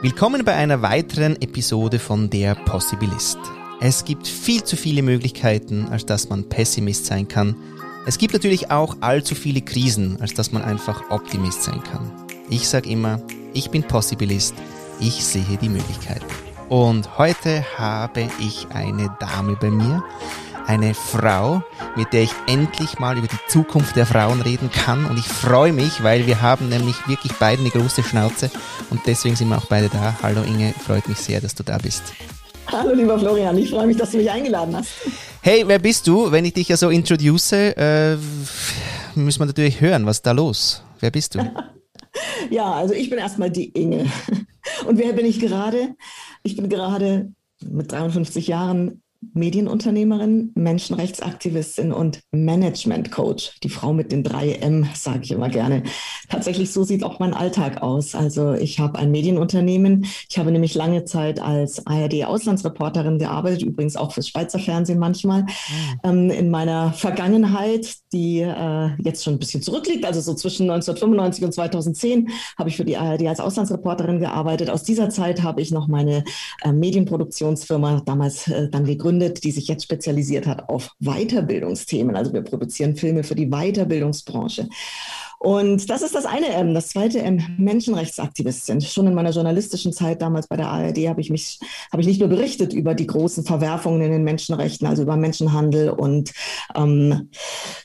Willkommen bei einer weiteren Episode von Der Possibilist. Es gibt viel zu viele Möglichkeiten, als dass man Pessimist sein kann. Es gibt natürlich auch allzu viele Krisen, als dass man einfach Optimist sein kann. Ich sage immer, ich bin Possibilist, ich sehe die Möglichkeiten. Und heute habe ich eine Dame bei mir, eine Frau, mit der ich endlich mal über die Zukunft der Frauen reden kann. Und ich freue mich, weil wir haben nämlich wirklich beide eine große Schnauze und deswegen sind wir auch beide da. Hallo Inge, freut mich sehr, dass du da bist. Hallo lieber Florian, ich freue mich, dass du mich eingeladen hast. Hey, wer bist du? Wenn ich dich ja so introduce, äh, müssen wir natürlich hören, was ist da los? Wer bist du? ja, also ich bin erstmal die Inge. Und wer bin ich gerade? Ich bin gerade mit 53 Jahren Medienunternehmerin, Menschenrechtsaktivistin und Management Coach. Die Frau mit den drei M, sage ich immer gerne. Tatsächlich so sieht auch mein Alltag aus. Also ich habe ein Medienunternehmen. Ich habe nämlich lange Zeit als ARD-Auslandsreporterin gearbeitet, übrigens auch fürs Schweizer Fernsehen manchmal. Mhm. Ähm, in meiner Vergangenheit, die äh, jetzt schon ein bisschen zurückliegt, also so zwischen 1995 und 2010, habe ich für die ARD als Auslandsreporterin gearbeitet. Aus dieser Zeit habe ich noch meine äh, Medienproduktionsfirma damals äh, dann gegründet gegründet, die sich jetzt spezialisiert hat auf Weiterbildungsthemen. Also wir produzieren Filme für die Weiterbildungsbranche. Und das ist das eine M. Das zweite M, Menschenrechtsaktivistin. Schon in meiner journalistischen Zeit damals bei der ARD habe ich mich, habe ich nicht nur berichtet über die großen Verwerfungen in den Menschenrechten, also über Menschenhandel und ähm,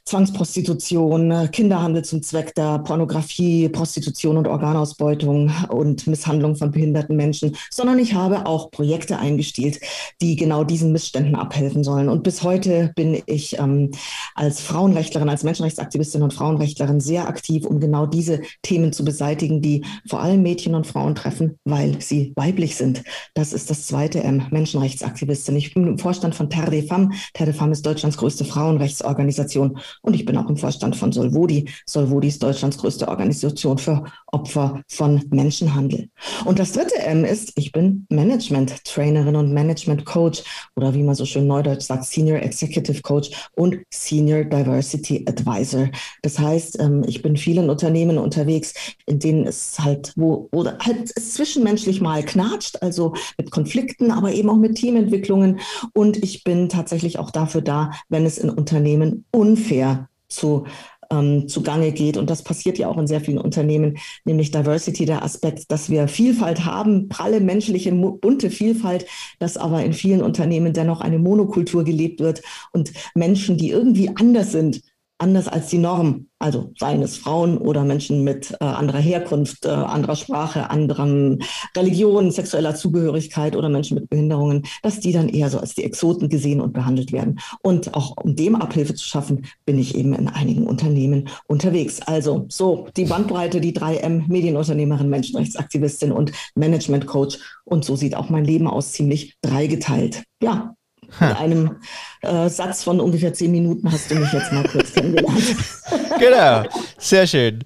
Zwangsprostitution, Kinderhandel zum Zweck der Pornografie, Prostitution und Organausbeutung und Misshandlung von behinderten Menschen, sondern ich habe auch Projekte eingestielt, die genau diesen Missständen abhelfen sollen. Und bis heute bin ich ähm, als Frauenrechtlerin, als Menschenrechtsaktivistin und Frauenrechtlerin sehr aktiv aktiv, um genau diese Themen zu beseitigen, die vor allem Mädchen und Frauen treffen, weil sie weiblich sind. Das ist das zweite M, Menschenrechtsaktivistin. Ich bin im Vorstand von Terre des Femmes. Terre des Femmes ist Deutschlands größte Frauenrechtsorganisation und ich bin auch im Vorstand von Solvodi. Solvodi ist Deutschlands größte Organisation für Opfer von Menschenhandel. Und das dritte M ist, ich bin Management-Trainerin und Management-Coach oder wie man so schön neudeutsch sagt, Senior Executive Coach und Senior Diversity Advisor. Das heißt, ähm, ich bin in vielen Unternehmen unterwegs, in denen es halt, wo, oder halt zwischenmenschlich mal knatscht, also mit Konflikten, aber eben auch mit Teamentwicklungen. Und ich bin tatsächlich auch dafür da, wenn es in Unternehmen unfair zu ähm, zugange geht. Und das passiert ja auch in sehr vielen Unternehmen, nämlich Diversity, der Aspekt, dass wir Vielfalt haben, pralle menschliche, bunte Vielfalt, dass aber in vielen Unternehmen dennoch eine Monokultur gelebt wird und Menschen, die irgendwie anders sind, anders als die Norm, also seien es Frauen oder Menschen mit äh, anderer Herkunft, äh, anderer Sprache, anderem Religion, sexueller Zugehörigkeit oder Menschen mit Behinderungen, dass die dann eher so als die Exoten gesehen und behandelt werden. Und auch um dem Abhilfe zu schaffen, bin ich eben in einigen Unternehmen unterwegs. Also so die Bandbreite, die 3M, Medienunternehmerin, Menschenrechtsaktivistin und Management Coach. Und so sieht auch mein Leben aus, ziemlich dreigeteilt. Ja, in einem äh, Satz von ungefähr zehn Minuten hast du mich jetzt mal kurz kennengelernt. genau, sehr schön.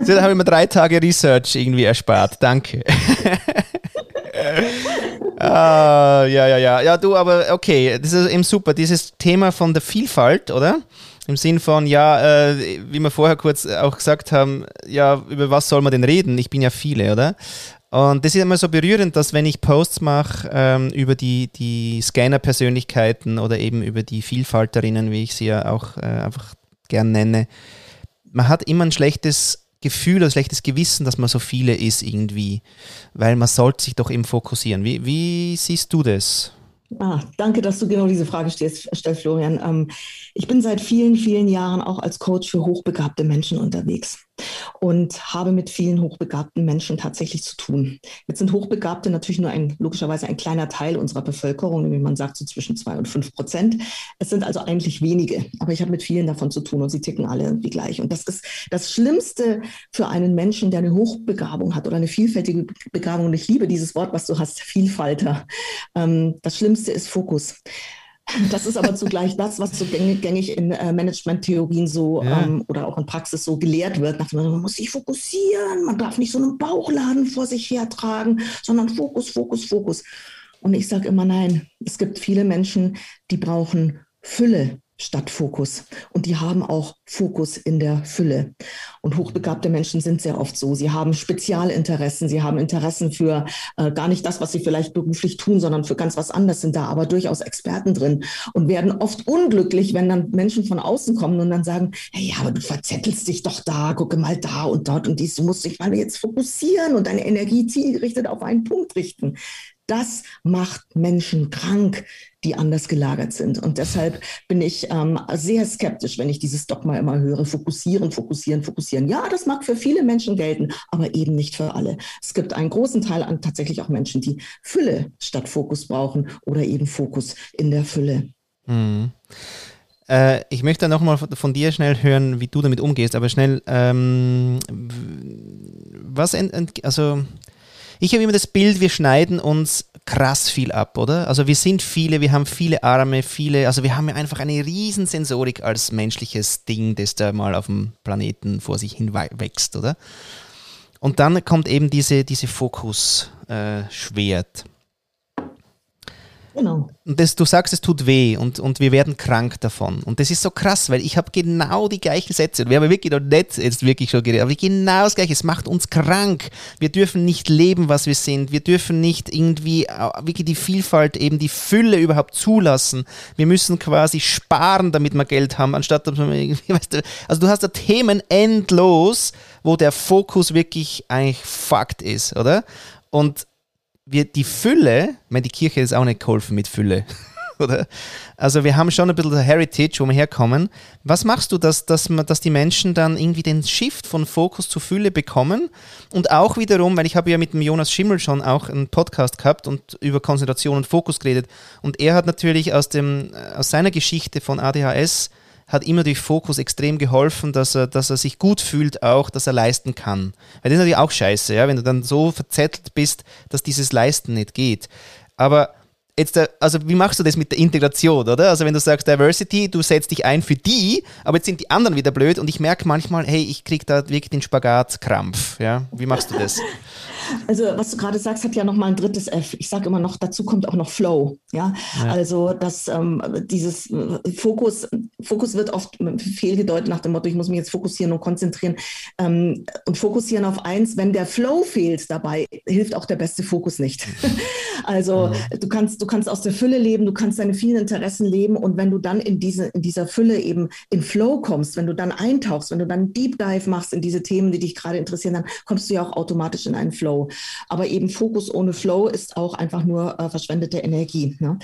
So, da habe ich mir drei Tage Research irgendwie erspart. Danke. ah, ja, ja, ja. Ja, du, aber okay, das ist eben super. Dieses Thema von der Vielfalt, oder? Im Sinn von, ja, äh, wie wir vorher kurz auch gesagt haben, ja, über was soll man denn reden? Ich bin ja viele, oder? Und das ist immer so berührend, dass wenn ich Posts mache ähm, über die, die Scanner-Persönlichkeiten oder eben über die Vielfalterinnen, wie ich sie ja auch äh, einfach gern nenne, man hat immer ein schlechtes Gefühl, ein schlechtes Gewissen, dass man so viele ist irgendwie, weil man sollte sich doch eben fokussieren. Wie, wie siehst du das? Ah, danke, dass du genau diese Frage stellst, stellst Florian. Ähm, ich bin seit vielen, vielen Jahren auch als Coach für hochbegabte Menschen unterwegs und habe mit vielen hochbegabten Menschen tatsächlich zu tun. Jetzt sind Hochbegabte natürlich nur ein, logischerweise ein kleiner Teil unserer Bevölkerung, wie man sagt, so zwischen zwei und fünf Prozent. Es sind also eigentlich wenige, aber ich habe mit vielen davon zu tun und sie ticken alle irgendwie gleich. Und das ist das Schlimmste für einen Menschen, der eine Hochbegabung hat oder eine vielfältige Begabung. Und ich liebe dieses Wort, was du hast, Vielfalter. Ähm, das Schlimmste ist Fokus. Das ist aber zugleich das, was so gängig in äh, Management-Theorien so ja. ähm, oder auch in Praxis so gelehrt wird. Nach man muss sich fokussieren, man darf nicht so einen Bauchladen vor sich hertragen, sondern Fokus, Fokus, Fokus. Und ich sage immer nein, es gibt viele Menschen, die brauchen Fülle statt Fokus. Und die haben auch Fokus in der Fülle. Und hochbegabte Menschen sind sehr oft so. Sie haben Spezialinteressen, sie haben Interessen für äh, gar nicht das, was sie vielleicht beruflich tun, sondern für ganz was anderes, sind da aber durchaus Experten drin und werden oft unglücklich, wenn dann Menschen von außen kommen und dann sagen, hey, ja, aber du verzettelst dich doch da, gucke mal da und dort und dies, du musst dich mal jetzt fokussieren und deine Energie zielgerichtet auf einen Punkt richten. Das macht Menschen krank, die anders gelagert sind. Und deshalb bin ich ähm, sehr skeptisch, wenn ich dieses Dogma immer höre. Fokussieren, fokussieren, fokussieren. Ja, das mag für viele Menschen gelten, aber eben nicht für alle. Es gibt einen großen Teil an tatsächlich auch Menschen, die Fülle statt Fokus brauchen oder eben Fokus in der Fülle. Mhm. Äh, ich möchte nochmal von dir schnell hören, wie du damit umgehst, aber schnell, ähm, was, also ich habe immer das Bild, wir schneiden uns krass viel ab, oder? Also wir sind viele, wir haben viele Arme, viele, also wir haben ja einfach eine riesen Sensorik als menschliches Ding, das da mal auf dem Planeten vor sich hin wächst, oder? Und dann kommt eben diese, diese Fokus-Schwert. Äh, Genau. Und das, du sagst, es tut weh und, und wir werden krank davon. Und das ist so krass, weil ich habe genau die gleichen Sätze. Wir haben wirklich noch nicht jetzt wirklich schon geredet, aber genau das Gleiche. Es macht uns krank. Wir dürfen nicht leben, was wir sind. Wir dürfen nicht irgendwie äh, wirklich die Vielfalt, eben die Fülle überhaupt zulassen. Wir müssen quasi sparen, damit wir Geld haben, anstatt dass wir irgendwie, weißt du, also du hast da Themen endlos, wo der Fokus wirklich eigentlich Fakt ist, oder? Und wir die Fülle, ich meine, die Kirche ist auch nicht geholfen mit Fülle, oder? Also wir haben schon ein bisschen Heritage, wo wir herkommen. Was machst du, dass, dass, dass die Menschen dann irgendwie den Shift von Fokus zu Fülle bekommen? Und auch wiederum, weil ich habe ja mit dem Jonas Schimmel schon auch einen Podcast gehabt und über Konzentration und Fokus geredet. Und er hat natürlich aus, dem, aus seiner Geschichte von ADHS hat immer durch Fokus extrem geholfen, dass er, dass er sich gut fühlt, auch, dass er leisten kann. Weil das ist natürlich auch scheiße, ja, wenn du dann so verzettelt bist, dass dieses Leisten nicht geht. Aber jetzt, äh, also wie machst du das mit der Integration, oder? Also wenn du sagst Diversity, du setzt dich ein für die, aber jetzt sind die anderen wieder blöd und ich merke manchmal, hey, ich kriege da wirklich den Spagatkrampf, ja? Wie machst du das? Also was du gerade sagst, hat ja noch mal ein drittes F. Ich sage immer noch, dazu kommt auch noch Flow. Ja, ja. also dass ähm, dieses äh, Fokus, Fokus wird oft fehlgedeutet nach dem Motto, ich muss mich jetzt fokussieren und konzentrieren ähm, und fokussieren auf eins. Wenn der Flow fehlt dabei, hilft auch der beste Fokus nicht. also mhm. du kannst, du kannst aus der Fülle leben, du kannst deine vielen Interessen leben und wenn du dann in diese, in dieser Fülle eben in Flow kommst, wenn du dann eintauchst, wenn du dann Deep Dive machst in diese Themen, die dich gerade interessieren, dann kommst du ja auch automatisch in einen Flow. Aber eben Fokus ohne Flow ist auch einfach nur äh, verschwendete Energie. Ne?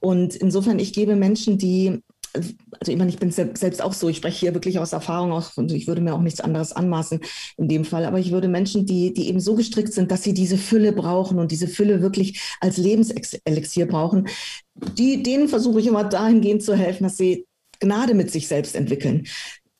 Und insofern, ich gebe Menschen, die also ich meine, ich bin selbst auch so, ich spreche hier wirklich aus Erfahrung aus und ich würde mir auch nichts anderes anmaßen in dem Fall, aber ich würde Menschen, die, die eben so gestrickt sind, dass sie diese Fülle brauchen und diese Fülle wirklich als Lebenselixier brauchen, die, denen versuche ich immer dahingehend zu helfen, dass sie Gnade mit sich selbst entwickeln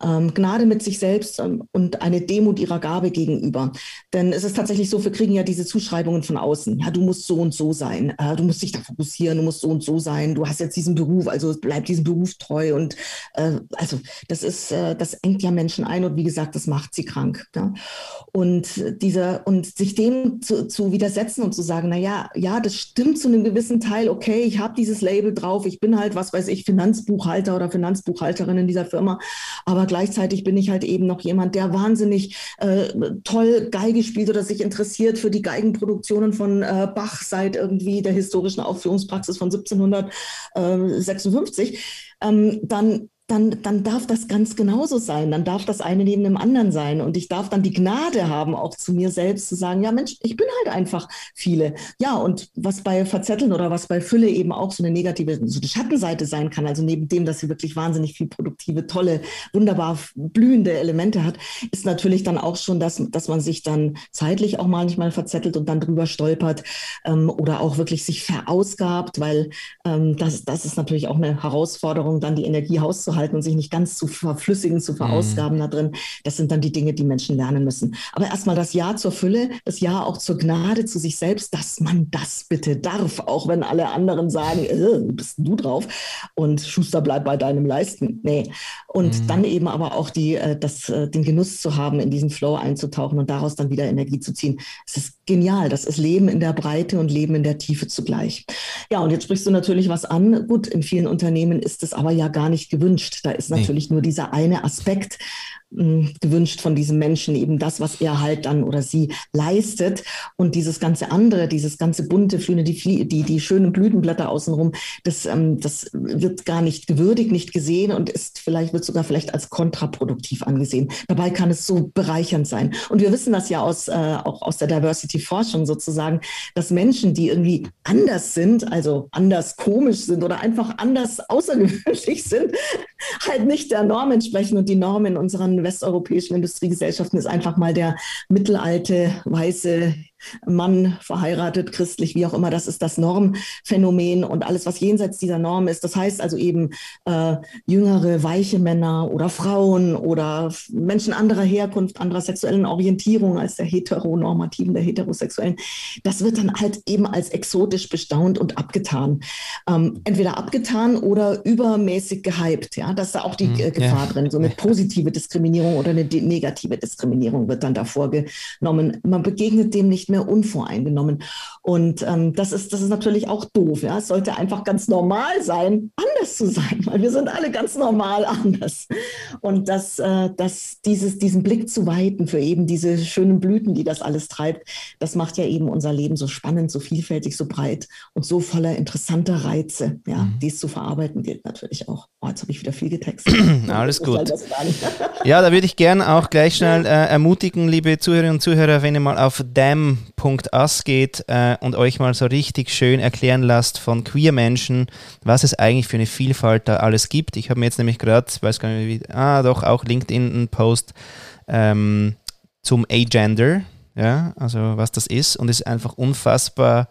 ähm, Gnade mit sich selbst ähm, und eine Demut ihrer Gabe gegenüber. Denn es ist tatsächlich so, wir kriegen ja diese Zuschreibungen von außen. Ja, du musst so und so sein, äh, du musst dich da fokussieren, du musst so und so sein, du hast jetzt diesen Beruf, also bleib diesem Beruf treu. Und äh, also das ist, äh, das engt ja Menschen ein und wie gesagt, das macht sie krank. Und dieser, und sich dem zu, zu widersetzen und zu sagen, na ja, ja, das stimmt zu einem gewissen Teil, okay, ich habe dieses Label drauf, ich bin halt, was weiß ich, Finanzbuchhalter oder Finanzbuchhalterin in dieser Firma, aber gleichzeitig bin ich halt eben noch jemand, der wahnsinnig äh, toll Geige spielt oder sich interessiert für die Geigenproduktionen von äh, Bach seit irgendwie der historischen Aufführungspraxis von 1756, ähm, dann dann, dann darf das ganz genauso sein. Dann darf das eine neben dem anderen sein. Und ich darf dann die Gnade haben, auch zu mir selbst zu sagen, ja Mensch, ich bin halt einfach viele. Ja, und was bei Verzetteln oder was bei Fülle eben auch so eine negative, so eine Schattenseite sein kann, also neben dem, dass sie wirklich wahnsinnig viel produktive, tolle, wunderbar blühende Elemente hat, ist natürlich dann auch schon, dass, dass man sich dann zeitlich auch manchmal verzettelt und dann drüber stolpert ähm, oder auch wirklich sich verausgabt, weil ähm, das, das ist natürlich auch eine Herausforderung, dann die Energie auszuhalten halten und sich nicht ganz zu verflüssigen, zu verausgaben mhm. da drin. Das sind dann die Dinge, die Menschen lernen müssen. Aber erstmal das Ja zur Fülle, das Ja auch zur Gnade zu sich selbst, dass man das bitte darf, auch wenn alle anderen sagen, äh, bist du drauf und Schuster bleibt bei deinem Leisten. Nee. Und mhm. dann eben aber auch die, äh, das, äh, den Genuss zu haben, in diesen Flow einzutauchen und daraus dann wieder Energie zu ziehen. Es ist genial. Das ist Leben in der Breite und Leben in der Tiefe zugleich. Ja, und jetzt sprichst du natürlich was an. Gut, in vielen Unternehmen ist es aber ja gar nicht gewünscht gewünscht. Da ist natürlich nee. nur dieser eine Aspekt gewünscht von diesem Menschen, eben das, was er halt dann oder sie leistet. Und dieses ganze andere, dieses ganze bunte, Flüne, die, die, die schönen Blütenblätter außenrum, das, ähm, das wird gar nicht gewürdigt, nicht gesehen und ist vielleicht, wird sogar vielleicht als kontraproduktiv angesehen. Dabei kann es so bereichernd sein. Und wir wissen das ja aus, äh, auch aus der Diversity-Forschung sozusagen, dass Menschen, die irgendwie anders sind, also anders komisch sind oder einfach anders außergewöhnlich sind, halt nicht der Norm entsprechen und die Norm in unseren westeuropäischen Industriegesellschaften ist einfach mal der mittelalte, weiße, Mann, verheiratet, christlich, wie auch immer, das ist das Normphänomen und alles, was jenseits dieser Norm ist. Das heißt also eben äh, jüngere, weiche Männer oder Frauen oder Menschen anderer Herkunft, anderer sexuellen Orientierung als der heteronormativen, der heterosexuellen. Das wird dann halt eben als exotisch bestaunt und abgetan. Ähm, entweder abgetan oder übermäßig gehypt. Ja, das ist da auch die äh, Gefahr ja. drin. So eine positive Diskriminierung oder eine negative Diskriminierung wird dann da vorgenommen. Man begegnet dem nicht nicht mehr unvoreingenommen. Und ähm, das, ist, das ist natürlich auch doof. Ja? Es sollte einfach ganz normal sein, anders zu sein, weil wir sind alle ganz normal anders. Und das, äh, das, dieses, diesen Blick zu weiten für eben diese schönen Blüten, die das alles treibt, das macht ja eben unser Leben so spannend, so vielfältig, so breit und so voller interessanter Reize, ja, mhm. die es zu verarbeiten gilt natürlich auch. Oh, jetzt habe ich wieder viel getextet. Alles gut. ja, da würde ich gerne auch gleich schnell äh, ermutigen, liebe Zuhörerinnen und Zuhörer, wenn ihr mal auf dam.us geht äh, und euch mal so richtig schön erklären lasst von queer Menschen, was es eigentlich für eine Vielfalt da alles gibt. Ich habe mir jetzt nämlich gerade, weiß gar nicht wie, ah doch, auch LinkedIn einen Post ähm, zum Agender, ja, also was das ist und es ist einfach unfassbar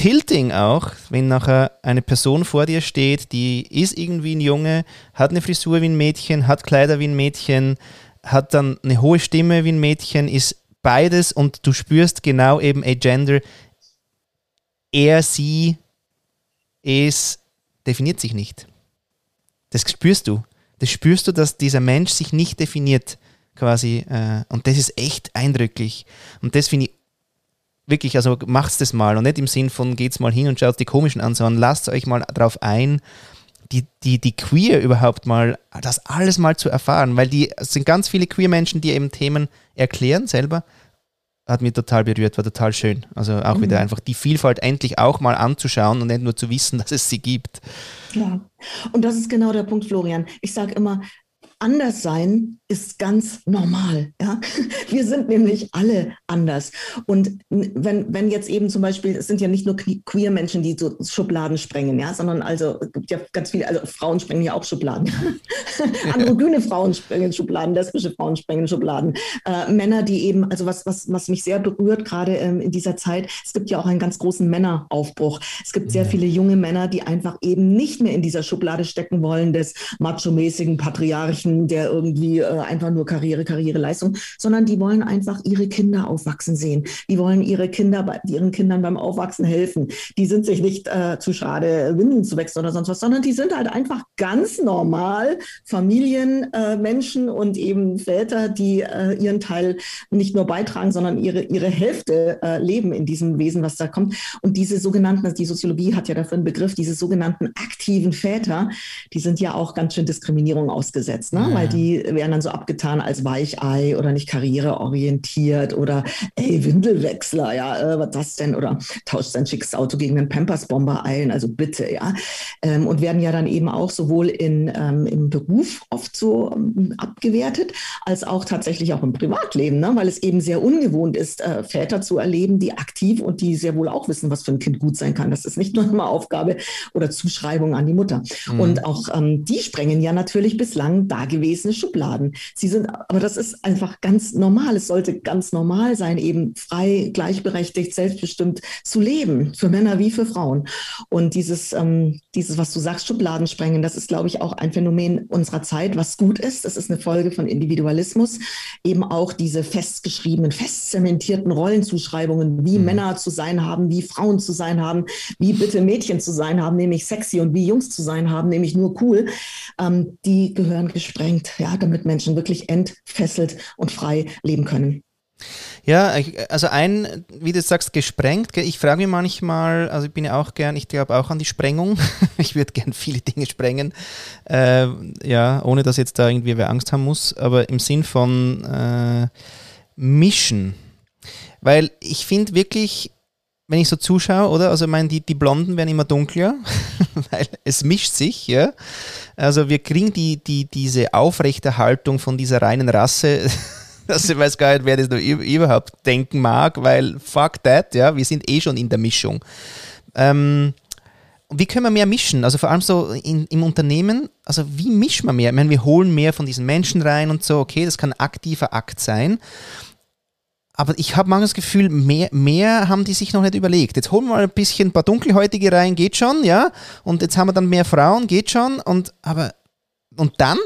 tilting auch, wenn nachher eine Person vor dir steht, die ist irgendwie ein Junge, hat eine Frisur wie ein Mädchen, hat Kleider wie ein Mädchen, hat dann eine hohe Stimme wie ein Mädchen, ist beides und du spürst genau eben a Gender. Er, sie, es definiert sich nicht. Das spürst du. Das spürst du, dass dieser Mensch sich nicht definiert, quasi. Äh, und das ist echt eindrücklich. Und das finde ich wirklich, also macht's das mal und nicht im Sinn von geht's mal hin und schaut die komischen an, sondern lasst euch mal darauf ein, die, die, die Queer überhaupt mal, das alles mal zu erfahren, weil die es sind ganz viele queer Menschen, die eben Themen erklären selber. Hat mich total berührt, war total schön. Also auch mhm. wieder einfach die Vielfalt endlich auch mal anzuschauen und nicht nur zu wissen, dass es sie gibt. Ja, und das ist genau der Punkt, Florian. Ich sage immer, anders sein ist ganz normal. Ja? Wir sind nämlich alle anders. Und wenn, wenn jetzt eben zum Beispiel, es sind ja nicht nur queer Menschen, die so Schubladen sprengen, ja, sondern also es gibt ja ganz viele, also Frauen sprengen ja auch Schubladen. Androgyne Frauen sprengen Schubladen, lesbische Frauen sprengen Schubladen. Äh, Männer, die eben, also was, was, was mich sehr berührt, gerade ähm, in dieser Zeit, es gibt ja auch einen ganz großen Männeraufbruch. Es gibt sehr viele junge Männer, die einfach eben nicht mehr in dieser Schublade stecken wollen des macho-mäßigen Patriarchen, der irgendwie äh, einfach nur Karriere, Karriere, Leistung, sondern die wollen einfach ihre Kinder aufwachsen sehen. Die wollen ihre Kinder, ihren Kindern beim Aufwachsen helfen. Die sind sich nicht äh, zu schade, Windeln zu wechseln oder sonst was, sondern die sind halt einfach ganz normal Familienmenschen äh, und eben Väter, die äh, ihren Teil nicht nur beitragen, sondern ihre, ihre Hälfte äh, leben in diesem Wesen, was da kommt. Und diese sogenannten, also die Soziologie hat ja dafür einen Begriff, diese sogenannten aktiven Väter, die sind ja auch ganz schön Diskriminierung ausgesetzt, ne? Ja. weil die werden dann so abgetan als Weichei oder nicht karriereorientiert oder ey, Windelwechsler, ja, äh, was das denn? Oder tauscht sein schickes Auto gegen einen Pampers-Bomber ein, also bitte, ja. Ähm, und werden ja dann eben auch sowohl in, ähm, im Beruf oft so ähm, abgewertet, als auch tatsächlich auch im Privatleben, ne? weil es eben sehr ungewohnt ist, äh, Väter zu erleben, die aktiv und die sehr wohl auch wissen, was für ein Kind gut sein kann. Das ist nicht nur immer Aufgabe oder Zuschreibung an die Mutter. Mhm. Und auch ähm, die sprengen ja natürlich bislang dagewesene Schubladen. Sie sind, aber das ist einfach ganz normal. Es sollte ganz normal sein, eben frei, gleichberechtigt, selbstbestimmt zu leben, für Männer wie für Frauen. Und dieses, ähm, dieses, was du sagst, Schubladen sprengen, das ist, glaube ich, auch ein Phänomen unserer Zeit, was gut ist. Das ist eine Folge von Individualismus. Eben auch diese festgeschriebenen, festzementierten Rollenzuschreibungen, wie mhm. Männer zu sein haben, wie Frauen zu sein haben, wie bitte Mädchen zu sein haben, nämlich sexy und wie Jungs zu sein haben, nämlich nur cool. Ähm, die gehören gesprengt, ja, damit Menschen wirklich entfesselt und frei leben können. Ja, also ein, wie du sagst, gesprengt. Ich frage mich manchmal, also ich bin ja auch gern, ich glaube auch an die Sprengung. ich würde gern viele Dinge sprengen. Äh, ja, ohne dass jetzt da irgendwie wer Angst haben muss, aber im Sinn von äh, mischen. Weil ich finde wirklich, wenn ich so zuschaue, oder? Also ich meine, die, die Blonden werden immer dunkler, weil es mischt sich, ja. Also wir kriegen die, die, diese Aufrechterhaltung von dieser reinen Rasse, dass ich weiß gar nicht, wer das überhaupt denken mag, weil fuck that, ja, wir sind eh schon in der Mischung. Ähm, wie können wir mehr mischen? Also vor allem so in, im Unternehmen, also wie mischen wir mehr? Ich meine, wir holen mehr von diesen Menschen rein und so, okay, das kann ein aktiver Akt sein. Aber ich habe manchmal das Gefühl, mehr, mehr haben die sich noch nicht überlegt. Jetzt holen wir mal ein bisschen ein paar Dunkelhäutige rein, geht schon, ja. Und jetzt haben wir dann mehr Frauen, geht schon. Und aber und dann?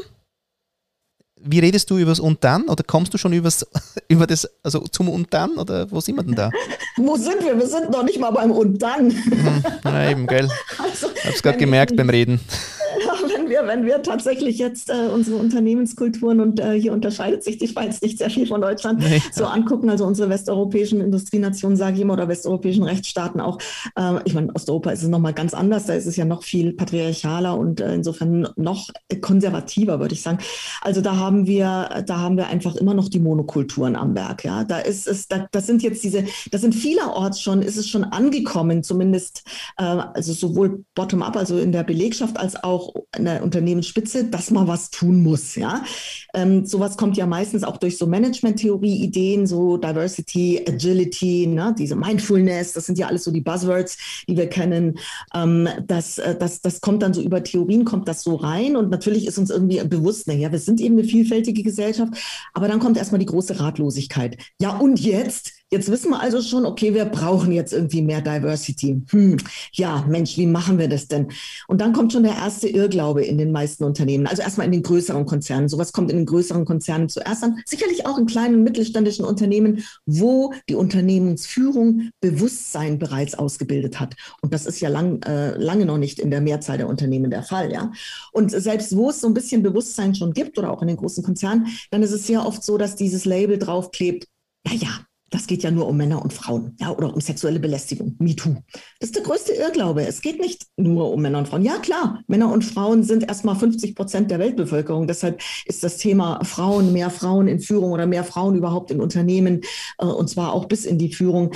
Wie redest du über das und dann? Oder kommst du schon übers, über das, also zum und dann? Oder wo sind wir denn da? wo sind wir? Wir sind noch nicht mal beim und dann. Hm, na eben, gell. Also, ich habe es gerade gemerkt beim Reden wenn wir, wenn wir tatsächlich jetzt äh, unsere Unternehmenskulturen und äh, hier unterscheidet sich die Schweiz nicht sehr viel von Deutschland nee. so angucken, also unsere westeuropäischen Industrienationen, sage ich immer, oder westeuropäischen Rechtsstaaten auch. Äh, ich meine, Osteuropa ist es nochmal ganz anders, da ist es ja noch viel patriarchaler und äh, insofern noch konservativer, würde ich sagen. Also da haben wir, da haben wir einfach immer noch die Monokulturen am Werk. Ja, da ist es, da, das sind jetzt diese, das sind vielerorts schon, ist es schon angekommen, zumindest äh, also sowohl bottom-up, also in der Belegschaft, als auch in der Unternehmensspitze, dass man was tun muss. Ja, ähm, sowas kommt ja meistens auch durch so Management-Theorie-Ideen, so Diversity, Agility, ne? diese Mindfulness. Das sind ja alles so die Buzzwords, die wir kennen. Ähm, das, äh, das, das kommt dann so über Theorien, kommt das so rein und natürlich ist uns irgendwie bewusst, naja, wir sind eben eine vielfältige Gesellschaft, aber dann kommt erstmal die große Ratlosigkeit. Ja, und jetzt? Jetzt wissen wir also schon, okay, wir brauchen jetzt irgendwie mehr Diversity. Hm, ja, Mensch, wie machen wir das denn? Und dann kommt schon der erste Irrglaube in den meisten Unternehmen. Also erstmal in den größeren Konzernen. Sowas kommt in den größeren Konzernen zuerst an. Sicherlich auch in kleinen mittelständischen Unternehmen, wo die Unternehmensführung Bewusstsein bereits ausgebildet hat. Und das ist ja lang, äh, lange noch nicht in der Mehrzahl der Unternehmen der Fall. Ja? Und selbst wo es so ein bisschen Bewusstsein schon gibt oder auch in den großen Konzernen, dann ist es sehr oft so, dass dieses Label draufklebt, naja, das geht ja nur um Männer und Frauen, ja, oder um sexuelle Belästigung, MeToo. Das ist der größte Irrglaube. Es geht nicht nur um Männer und Frauen. Ja, klar, Männer und Frauen sind erstmal 50 Prozent der Weltbevölkerung. Deshalb ist das Thema Frauen, mehr Frauen in Führung oder mehr Frauen überhaupt in Unternehmen, äh, und zwar auch bis in die Führung,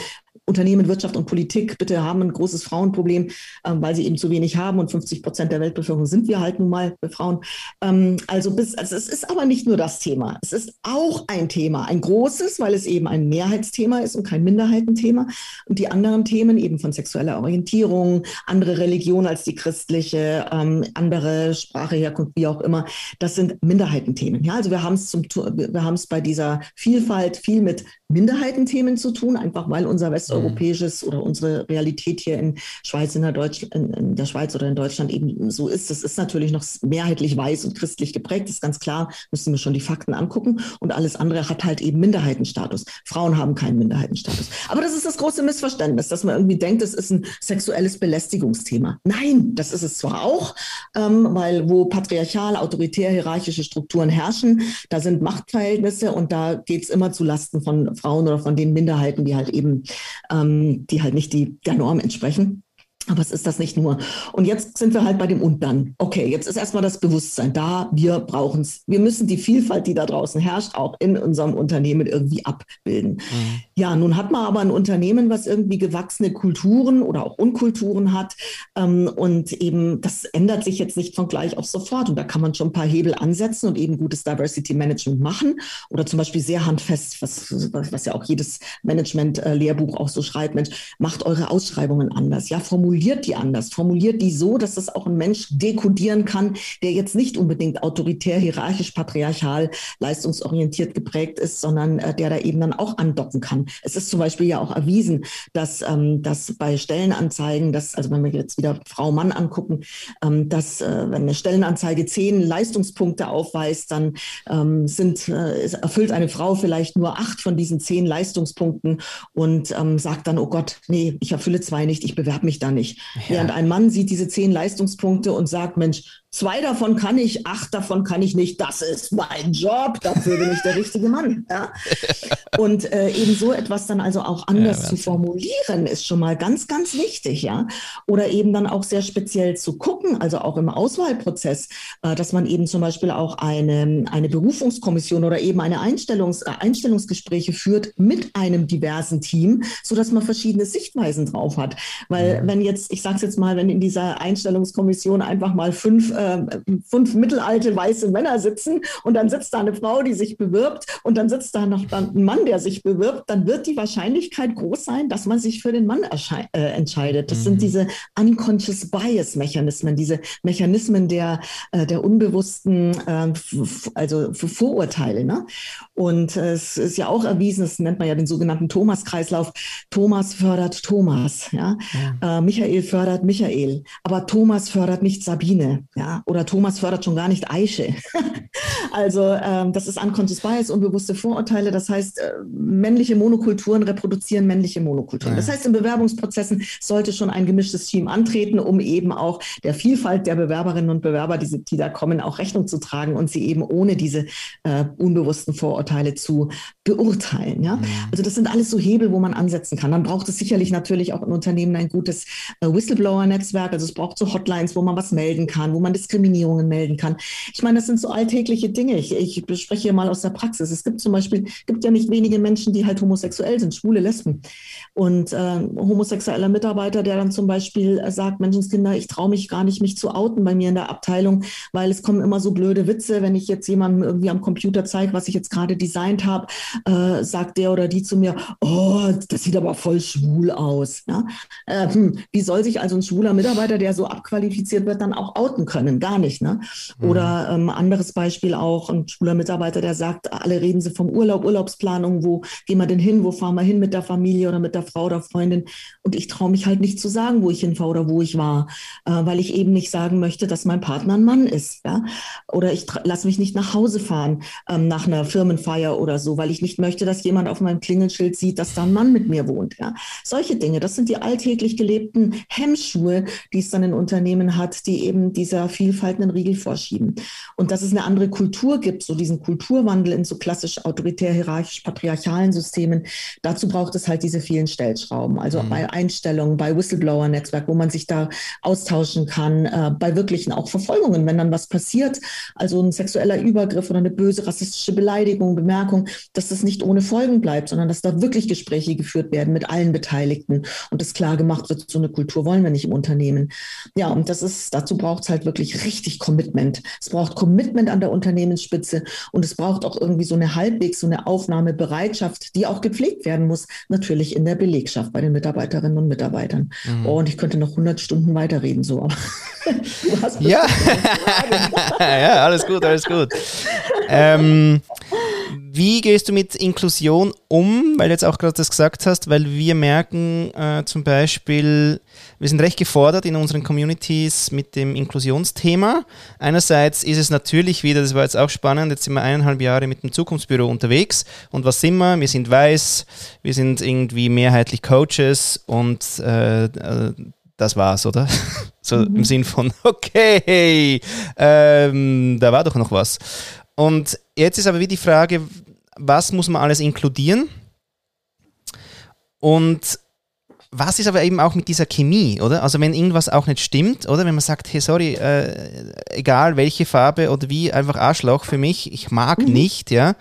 Unternehmen, Wirtschaft und Politik bitte haben ein großes Frauenproblem, ähm, weil sie eben zu wenig haben und 50 Prozent der Weltbevölkerung sind wir halt nun mal Frauen. Ähm, also, bis, also es ist aber nicht nur das Thema. Es ist auch ein Thema, ein großes, weil es eben ein Mehrheitsthema ist und kein Minderheitenthema. Und die anderen Themen eben von sexueller Orientierung, andere Religion als die christliche, ähm, andere Sprache, Herkunft, wie auch immer, das sind Minderheitenthemen. Ja, also wir haben es zum, wir haben es bei dieser Vielfalt viel mit Minderheitenthemen zu tun, einfach weil unser westeuropäisches mhm. oder unsere Realität hier in Schweiz, in der, Deutsch, in, in, der Schweiz oder in Deutschland eben so ist. Das ist natürlich noch mehrheitlich weiß und christlich geprägt, ist ganz klar, müssen wir schon die Fakten angucken. Und alles andere hat halt eben Minderheitenstatus. Frauen haben keinen Minderheitenstatus. Aber das ist das große Missverständnis, dass man irgendwie denkt, es ist ein sexuelles Belästigungsthema. Nein, das ist es zwar auch, ähm, weil wo patriarchal, autoritär, hierarchische Strukturen herrschen, da sind Machtverhältnisse und da geht es immer zu Lasten von Frauen oder von den Minderheiten, die halt eben, ähm, die halt nicht die, der Norm entsprechen. Aber es ist das nicht nur. Und jetzt sind wir halt bei dem und dann. Okay, jetzt ist erstmal das Bewusstsein da. Wir brauchen es. Wir müssen die Vielfalt, die da draußen herrscht, auch in unserem Unternehmen irgendwie abbilden. Mhm. Ja, nun hat man aber ein Unternehmen, was irgendwie gewachsene Kulturen oder auch Unkulturen hat. Ähm, und eben, das ändert sich jetzt nicht von gleich auf sofort. Und da kann man schon ein paar Hebel ansetzen und eben gutes Diversity Management machen. Oder zum Beispiel sehr handfest, was, was ja auch jedes Management-Lehrbuch auch so schreibt, Mensch, macht eure Ausschreibungen anders. Ja, formuliert formuliert die anders, formuliert die so, dass das auch ein Mensch dekodieren kann, der jetzt nicht unbedingt autoritär, hierarchisch, patriarchal, leistungsorientiert geprägt ist, sondern äh, der da eben dann auch andocken kann. Es ist zum Beispiel ja auch erwiesen, dass, ähm, dass bei Stellenanzeigen, dass, also wenn wir jetzt wieder Frau Mann angucken, ähm, dass äh, wenn eine Stellenanzeige zehn Leistungspunkte aufweist, dann ähm, sind, äh, erfüllt eine Frau vielleicht nur acht von diesen zehn Leistungspunkten und ähm, sagt dann, oh Gott, nee, ich erfülle zwei nicht, ich bewerbe mich da nicht nicht. Ja. Während ein Mann sieht diese zehn Leistungspunkte und sagt, Mensch, zwei davon kann ich, acht davon kann ich nicht. Das ist mein Job, dafür bin ich der richtige Mann. Ja? Und äh, eben so etwas dann also auch anders ja, zu formulieren, ist schon mal ganz, ganz wichtig, ja. Oder eben dann auch sehr speziell zu gucken, also auch im Auswahlprozess, äh, dass man eben zum Beispiel auch eine, eine Berufungskommission oder eben eine Einstellungs, äh, Einstellungsgespräche führt mit einem diversen Team, sodass man verschiedene Sichtweisen drauf hat. Weil wenn jetzt, ich sage es jetzt mal, wenn in dieser Einstellungskommission einfach mal fünf äh, fünf mittelalte weiße Männer sitzen und dann sitzt da eine Frau, die sich bewirbt und dann sitzt da noch ein Mann, der sich bewirbt, dann wird die Wahrscheinlichkeit groß sein, dass man sich für den Mann äh, entscheidet. Das mhm. sind diese unconscious bias Mechanismen, diese Mechanismen der, äh, der unbewussten, äh, also Vorurteile. Ne? Und äh, es ist ja auch erwiesen, das nennt man ja den sogenannten Thomas-Kreislauf. Thomas fördert Thomas, ja. ja. Äh, Michael fördert Michael, aber Thomas fördert nicht Sabine, ja oder Thomas fördert schon gar nicht Eiche. also ähm, das ist unconscious bias, unbewusste Vorurteile. Das heißt, äh, männliche Monokulturen reproduzieren männliche Monokulturen. Ja. Das heißt, in Bewerbungsprozessen sollte schon ein gemischtes Team antreten, um eben auch der Vielfalt der Bewerberinnen und Bewerber, die, die da kommen, auch Rechnung zu tragen und sie eben ohne diese äh, unbewussten Vorurteile zu beurteilen. Ja? Mhm. Also das sind alles so Hebel, wo man ansetzen kann. Dann braucht es sicherlich natürlich auch in Unternehmen ein gutes äh, Whistleblower-Netzwerk. Also es braucht so Hotlines, wo man was melden kann, wo man Diskriminierungen melden kann. Ich meine, das sind so alltägliche Dinge. Ich, ich bespreche hier mal aus der Praxis. Es gibt zum Beispiel, gibt ja nicht wenige Menschen, die halt homosexuell sind, schwule Lesben. Und äh, homosexueller Mitarbeiter, der dann zum Beispiel sagt, Menschenskinder, ich traue mich gar nicht, mich zu outen bei mir in der Abteilung, weil es kommen immer so blöde Witze, wenn ich jetzt jemandem irgendwie am Computer zeige, was ich jetzt gerade designt habe, äh, sagt der oder die zu mir, oh, das sieht aber voll schwul aus. Ja? Äh, hm, wie soll sich also ein schwuler Mitarbeiter, der so abqualifiziert wird, dann auch outen können? gar nicht. Ne? Oder mhm. ähm, anderes Beispiel auch, ein schwuler Mitarbeiter, der sagt, alle reden sie vom Urlaub, Urlaubsplanung, wo gehen wir denn hin, wo fahren wir hin mit der Familie oder mit der Frau oder Freundin. Und ich traue mich halt nicht zu sagen, wo ich hinfahre oder wo ich war, äh, weil ich eben nicht sagen möchte, dass mein Partner ein Mann ist. Ja? Oder ich lasse mich nicht nach Hause fahren ähm, nach einer Firmenfeier oder so, weil ich nicht möchte, dass jemand auf meinem Klingelschild sieht, dass da ein Mann mit mir wohnt. Ja? Solche Dinge, das sind die alltäglich gelebten Hemmschuhe, die es dann in Unternehmen hat, die eben dieser viel Vielfalt einen Riegel vorschieben. Und dass es eine andere Kultur gibt, so diesen Kulturwandel in so klassisch autoritär, hierarchisch, patriarchalen Systemen, dazu braucht es halt diese vielen Stellschrauben. Also mhm. bei Einstellungen, bei Whistleblower-Netzwerk, wo man sich da austauschen kann, äh, bei wirklichen auch Verfolgungen, wenn dann was passiert, also ein sexueller Übergriff oder eine böse rassistische Beleidigung, Bemerkung, dass das nicht ohne Folgen bleibt, sondern dass da wirklich Gespräche geführt werden mit allen Beteiligten und das klar gemacht wird, so eine Kultur wollen wir nicht im Unternehmen. Ja, und das ist, dazu braucht es halt wirklich richtig Commitment. Es braucht Commitment an der Unternehmensspitze und es braucht auch irgendwie so eine halbwegs so eine Aufnahmebereitschaft, die auch gepflegt werden muss, natürlich in der Belegschaft bei den Mitarbeiterinnen und Mitarbeitern. Mhm. Oh, und ich könnte noch 100 Stunden weiterreden, so, aber du hast ja. ja, alles gut, alles gut. Ähm, wie gehst du mit Inklusion um? Weil du jetzt auch gerade das gesagt hast, weil wir merken äh, zum Beispiel, wir sind recht gefordert in unseren Communities mit dem Inklusionsthema. Einerseits ist es natürlich wieder, das war jetzt auch spannend, jetzt sind wir eineinhalb Jahre mit dem Zukunftsbüro unterwegs und was sind wir? Wir sind weiß, wir sind irgendwie mehrheitlich Coaches und äh, äh das war's, oder? so mhm. im Sinn von, okay, ähm, da war doch noch was. Und jetzt ist aber wie die Frage, was muss man alles inkludieren? Und was ist aber eben auch mit dieser Chemie, oder? Also wenn irgendwas auch nicht stimmt, oder? Wenn man sagt, hey, sorry, äh, egal welche Farbe oder wie, einfach Arschloch für mich, ich mag mhm. nicht, ja.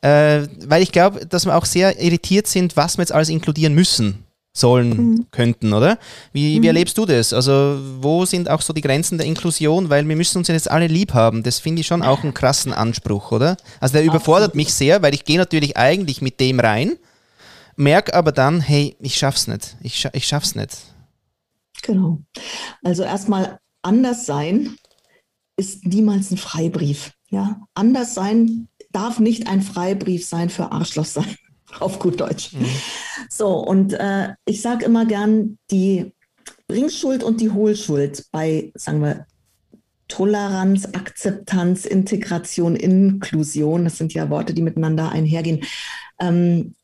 Äh, weil ich glaube, dass wir auch sehr irritiert sind, was wir jetzt alles inkludieren müssen sollen, mhm. könnten, oder? Wie, mhm. wie erlebst du das? Also wo sind auch so die Grenzen der Inklusion? Weil wir müssen uns jetzt alle lieb haben. Das finde ich schon auch einen krassen Anspruch, oder? Also der überfordert mich sehr, weil ich gehe natürlich eigentlich mit dem rein, merke aber dann, hey, ich schaff's nicht. Ich, scha ich schaff's nicht. Genau. Also erstmal anders sein ist niemals ein Freibrief. Ja, anders sein darf nicht ein Freibrief sein für Arschloch sein auf gut Deutsch. Mhm. So, und äh, ich sage immer gern, die Bringschuld und die Hohlschuld bei, sagen wir, Toleranz, Akzeptanz, Integration, Inklusion, das sind ja Worte, die miteinander einhergehen, ähm,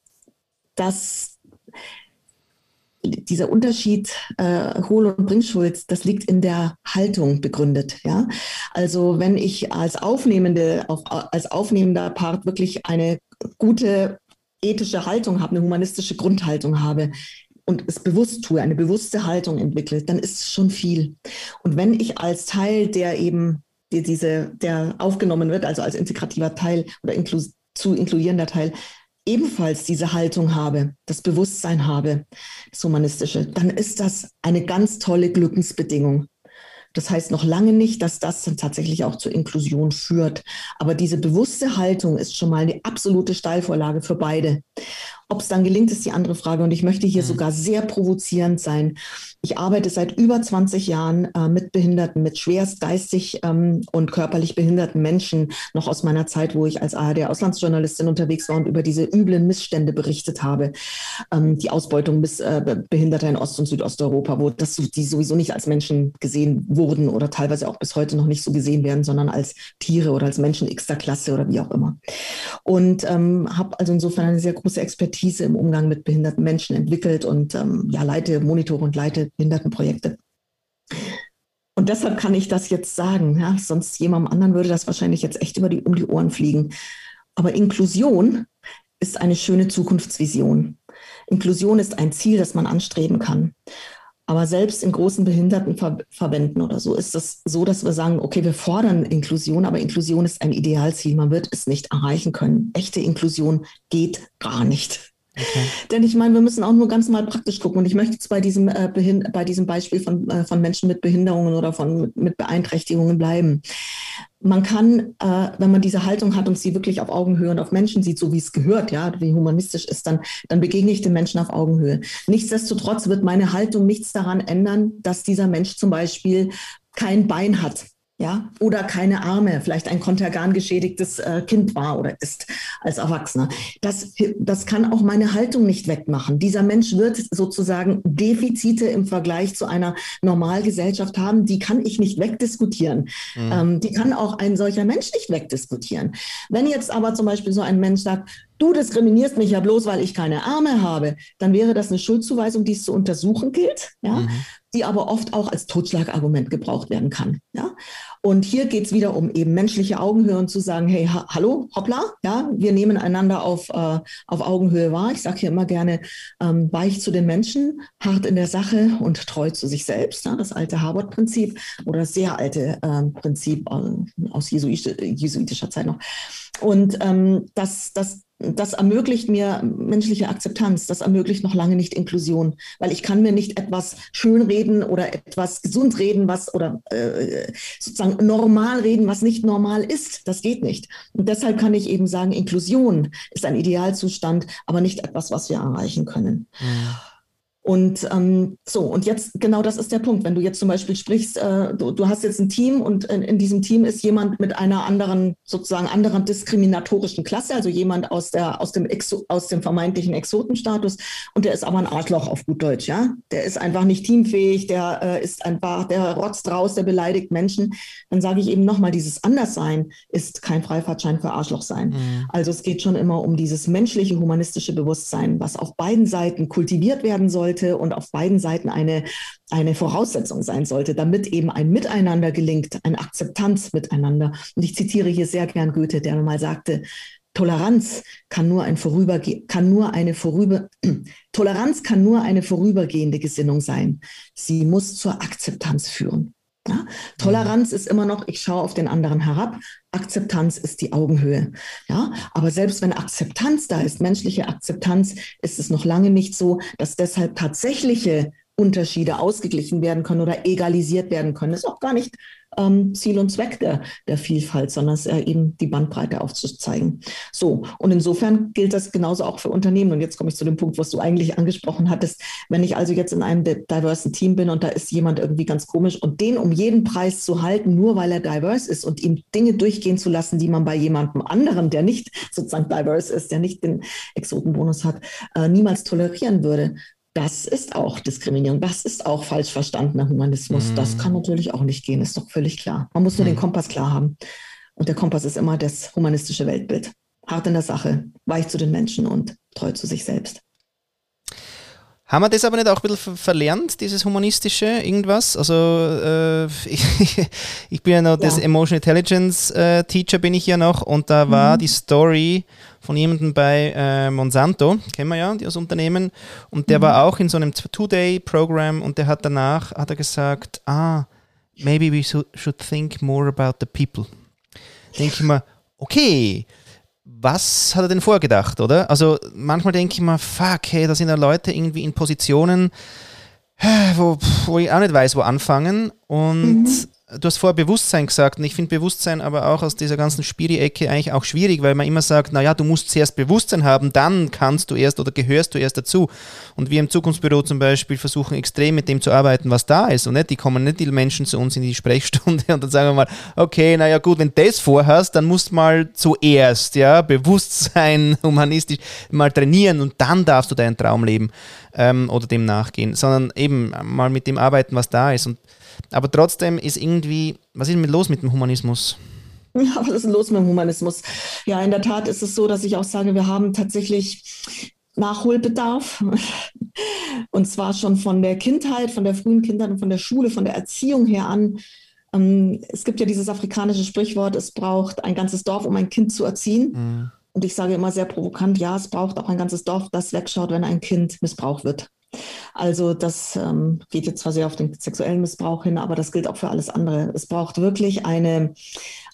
das dieser Unterschied äh, Hohl- und Bringschuld, das liegt in der Haltung begründet. Ja? Also wenn ich als aufnehmende, auf, als aufnehmender Part wirklich eine gute ethische Haltung habe, eine humanistische Grundhaltung habe, und es bewusst tue, eine bewusste Haltung entwickle, dann ist es schon viel. Und wenn ich als Teil, der eben die, diese, der aufgenommen wird, also als integrativer Teil oder inklu zu inkludierender Teil, ebenfalls diese Haltung habe, das Bewusstsein habe, das Humanistische, dann ist das eine ganz tolle Glückensbedingung. Das heißt noch lange nicht, dass das dann tatsächlich auch zur Inklusion führt. Aber diese bewusste Haltung ist schon mal eine absolute Steilvorlage für beide. Ob es dann gelingt, ist die andere Frage. Und ich möchte hier mhm. sogar sehr provozierend sein. Ich arbeite seit über 20 Jahren äh, mit Behinderten, mit schwerst geistig ähm, und körperlich behinderten Menschen, noch aus meiner Zeit, wo ich als ARD-Auslandsjournalistin unterwegs war und über diese üblen Missstände berichtet habe. Ähm, die Ausbeutung bis äh, Behinderter in Ost- und Südosteuropa, wo das, die sowieso nicht als Menschen gesehen wurden oder teilweise auch bis heute noch nicht so gesehen werden, sondern als Tiere oder als Menschen x Klasse oder wie auch immer. Und ähm, habe also insofern eine sehr große Expertise im Umgang mit behinderten Menschen entwickelt und ähm, ja, leite, monitore und leite Behindertenprojekte. Und deshalb kann ich das jetzt sagen. Ja? Sonst jemandem anderen würde das wahrscheinlich jetzt echt über die, um die Ohren fliegen. Aber Inklusion ist eine schöne Zukunftsvision. Inklusion ist ein Ziel, das man anstreben kann. Aber selbst in großen Behindertenverbänden oder so ist es so, dass wir sagen, okay, wir fordern Inklusion, aber Inklusion ist ein Idealziel. Man wird es nicht erreichen können. Echte Inklusion geht gar nicht. Okay. Denn ich meine, wir müssen auch nur ganz mal praktisch gucken. Und ich möchte jetzt bei diesem, äh, bei diesem Beispiel von, äh, von Menschen mit Behinderungen oder von, mit Beeinträchtigungen bleiben. Man kann, äh, wenn man diese Haltung hat und sie wirklich auf Augenhöhe und auf Menschen sieht, so wie es gehört, ja, wie humanistisch ist, dann, dann begegne ich den Menschen auf Augenhöhe. Nichtsdestotrotz wird meine Haltung nichts daran ändern, dass dieser Mensch zum Beispiel kein Bein hat ja, oder keine Arme, vielleicht ein kontergan geschädigtes äh, Kind war oder ist als Erwachsener. Das, das kann auch meine Haltung nicht wegmachen. Dieser Mensch wird sozusagen Defizite im Vergleich zu einer Normalgesellschaft haben, die kann ich nicht wegdiskutieren. Mhm. Ähm, die kann auch ein solcher Mensch nicht wegdiskutieren. Wenn jetzt aber zum Beispiel so ein Mensch sagt, du diskriminierst mich ja bloß, weil ich keine Arme habe, dann wäre das eine Schuldzuweisung, die es zu untersuchen gilt, ja, mhm. die aber oft auch als Totschlagargument gebraucht werden kann. Ja. Und hier geht es wieder um eben menschliche Augenhöhe und zu sagen, hey, ha hallo, hoppla, ja, wir nehmen einander auf, äh, auf Augenhöhe wahr. Ich sage hier immer gerne, ähm, weich zu den Menschen, hart in der Sache und treu zu sich selbst. Ja, das alte Harvard-Prinzip oder das sehr alte äh, Prinzip äh, aus jesuitischer Zeit noch. Und ähm, das, das das ermöglicht mir menschliche Akzeptanz, das ermöglicht noch lange nicht Inklusion, weil ich kann mir nicht etwas schönreden oder etwas gesund reden, was oder äh, sozusagen normal reden, was nicht normal ist. Das geht nicht. Und deshalb kann ich eben sagen, Inklusion ist ein Idealzustand, aber nicht etwas, was wir erreichen können. Ja. Und ähm, so, und jetzt genau das ist der Punkt. Wenn du jetzt zum Beispiel sprichst, äh, du, du, hast jetzt ein Team und in, in, diesem Team ist jemand mit einer anderen, sozusagen anderen diskriminatorischen Klasse, also jemand aus, der, aus, dem, Exo, aus dem vermeintlichen Exotenstatus und der ist aber ein Arschloch auf gut Deutsch, ja. Der ist einfach nicht teamfähig, der äh, ist einfach, der rotzt raus, der beleidigt Menschen. Dann sage ich eben nochmal, dieses Anderssein ist kein Freifahrtschein für Arschloch sein. Mhm. Also es geht schon immer um dieses menschliche, humanistische Bewusstsein, was auf beiden Seiten kultiviert werden sollte sollte und auf beiden Seiten eine, eine Voraussetzung sein sollte, damit eben ein Miteinander gelingt, eine Akzeptanz miteinander. Und ich zitiere hier sehr gern Goethe, der mal sagte, Toleranz kann nur ein vorüberge kann nur eine vorüber Toleranz kann nur eine vorübergehende Gesinnung sein. Sie muss zur Akzeptanz führen. Ja? Toleranz ist immer noch, ich schaue auf den anderen herab. Akzeptanz ist die Augenhöhe. Ja, aber selbst wenn Akzeptanz da ist, menschliche Akzeptanz, ist es noch lange nicht so, dass deshalb tatsächliche Unterschiede ausgeglichen werden können oder egalisiert werden können. Das ist auch gar nicht ähm, Ziel und Zweck der, der Vielfalt, sondern es ist eben die Bandbreite aufzuzeigen. So, und insofern gilt das genauso auch für Unternehmen. Und jetzt komme ich zu dem Punkt, was du eigentlich angesprochen hattest. Wenn ich also jetzt in einem diversen Team bin und da ist jemand irgendwie ganz komisch und den um jeden Preis zu halten, nur weil er diverse ist und ihm Dinge durchgehen zu lassen, die man bei jemandem anderen, der nicht sozusagen diverse ist, der nicht den Exotenbonus hat, äh, niemals tolerieren würde, das ist auch Diskriminierung, das ist auch falsch verstandener Humanismus. Mhm. Das kann natürlich auch nicht gehen, ist doch völlig klar. Man muss nur mhm. den Kompass klar haben. Und der Kompass ist immer das humanistische Weltbild. Hart in der Sache, weich zu den Menschen und treu zu sich selbst. Haben wir das aber nicht auch ein bisschen verlernt, dieses humanistische irgendwas? Also äh, ich, ich, bin ja noch ja. das Emotional Intelligence äh, Teacher bin ich ja noch und da war mhm. die Story von jemandem bei äh, Monsanto, kennen wir ja, das Unternehmen, und der mhm. war auch in so einem Two-Day-Programm und der hat danach, hat er gesagt, ah, maybe we should think more about the people. Denke ich mir, okay, was hat er denn vorgedacht, oder? Also manchmal denke ich mir, fuck, hey, da sind ja Leute irgendwie in Positionen, wo, wo ich auch nicht weiß, wo anfangen. Und mhm du hast vorher Bewusstsein gesagt und ich finde Bewusstsein aber auch aus dieser ganzen Spiri-Ecke eigentlich auch schwierig, weil man immer sagt, naja, du musst zuerst Bewusstsein haben, dann kannst du erst oder gehörst du erst dazu. Und wir im Zukunftsbüro zum Beispiel versuchen extrem mit dem zu arbeiten, was da ist. Und nicht, die kommen nicht die Menschen zu uns in die Sprechstunde und dann sagen wir mal, okay, naja gut, wenn du das vorhast, dann musst du mal zuerst, ja, Bewusstsein, humanistisch mal trainieren und dann darfst du deinen Traum leben ähm, oder dem nachgehen, sondern eben mal mit dem arbeiten, was da ist. Und aber trotzdem ist irgendwie, was ist mit los mit dem Humanismus? Ja, was ist los mit dem Humanismus? Ja, in der Tat ist es so, dass ich auch sage, wir haben tatsächlich Nachholbedarf. Und zwar schon von der Kindheit, von der frühen Kindheit und von der Schule, von der Erziehung her an. Ähm, es gibt ja dieses afrikanische Sprichwort, es braucht ein ganzes Dorf, um ein Kind zu erziehen. Mhm. Und ich sage immer sehr provokant, ja, es braucht auch ein ganzes Dorf, das wegschaut, wenn ein Kind missbraucht wird. Also das ähm, geht jetzt zwar sehr auf den sexuellen Missbrauch hin, aber das gilt auch für alles andere. Es braucht wirklich eine,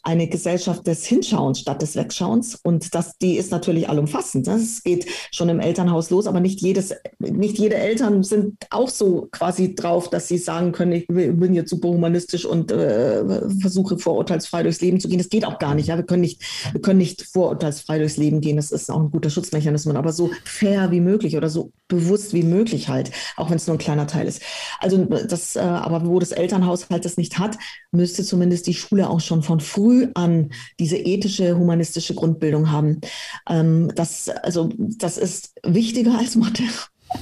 eine Gesellschaft des Hinschauens statt des Wegschauens. Und das, die ist natürlich allumfassend. Es geht schon im Elternhaus los, aber nicht jedes, nicht jede Eltern sind auch so quasi drauf, dass sie sagen können, ich bin jetzt super humanistisch und äh, versuche vorurteilsfrei durchs Leben zu gehen. Das geht auch gar nicht. Ja? Wir können nicht, wir können nicht vorurteilsfrei durchs Leben gehen. Das ist auch ein guter Schutzmechanismus, aber so fair wie möglich oder so bewusst wie möglich halt, auch wenn es nur ein kleiner Teil ist. Also das, äh, aber wo das Elternhaus halt das nicht hat, müsste zumindest die Schule auch schon von früh früh an diese ethische, humanistische Grundbildung haben. Ähm, das, also, das ist wichtiger als Mathe.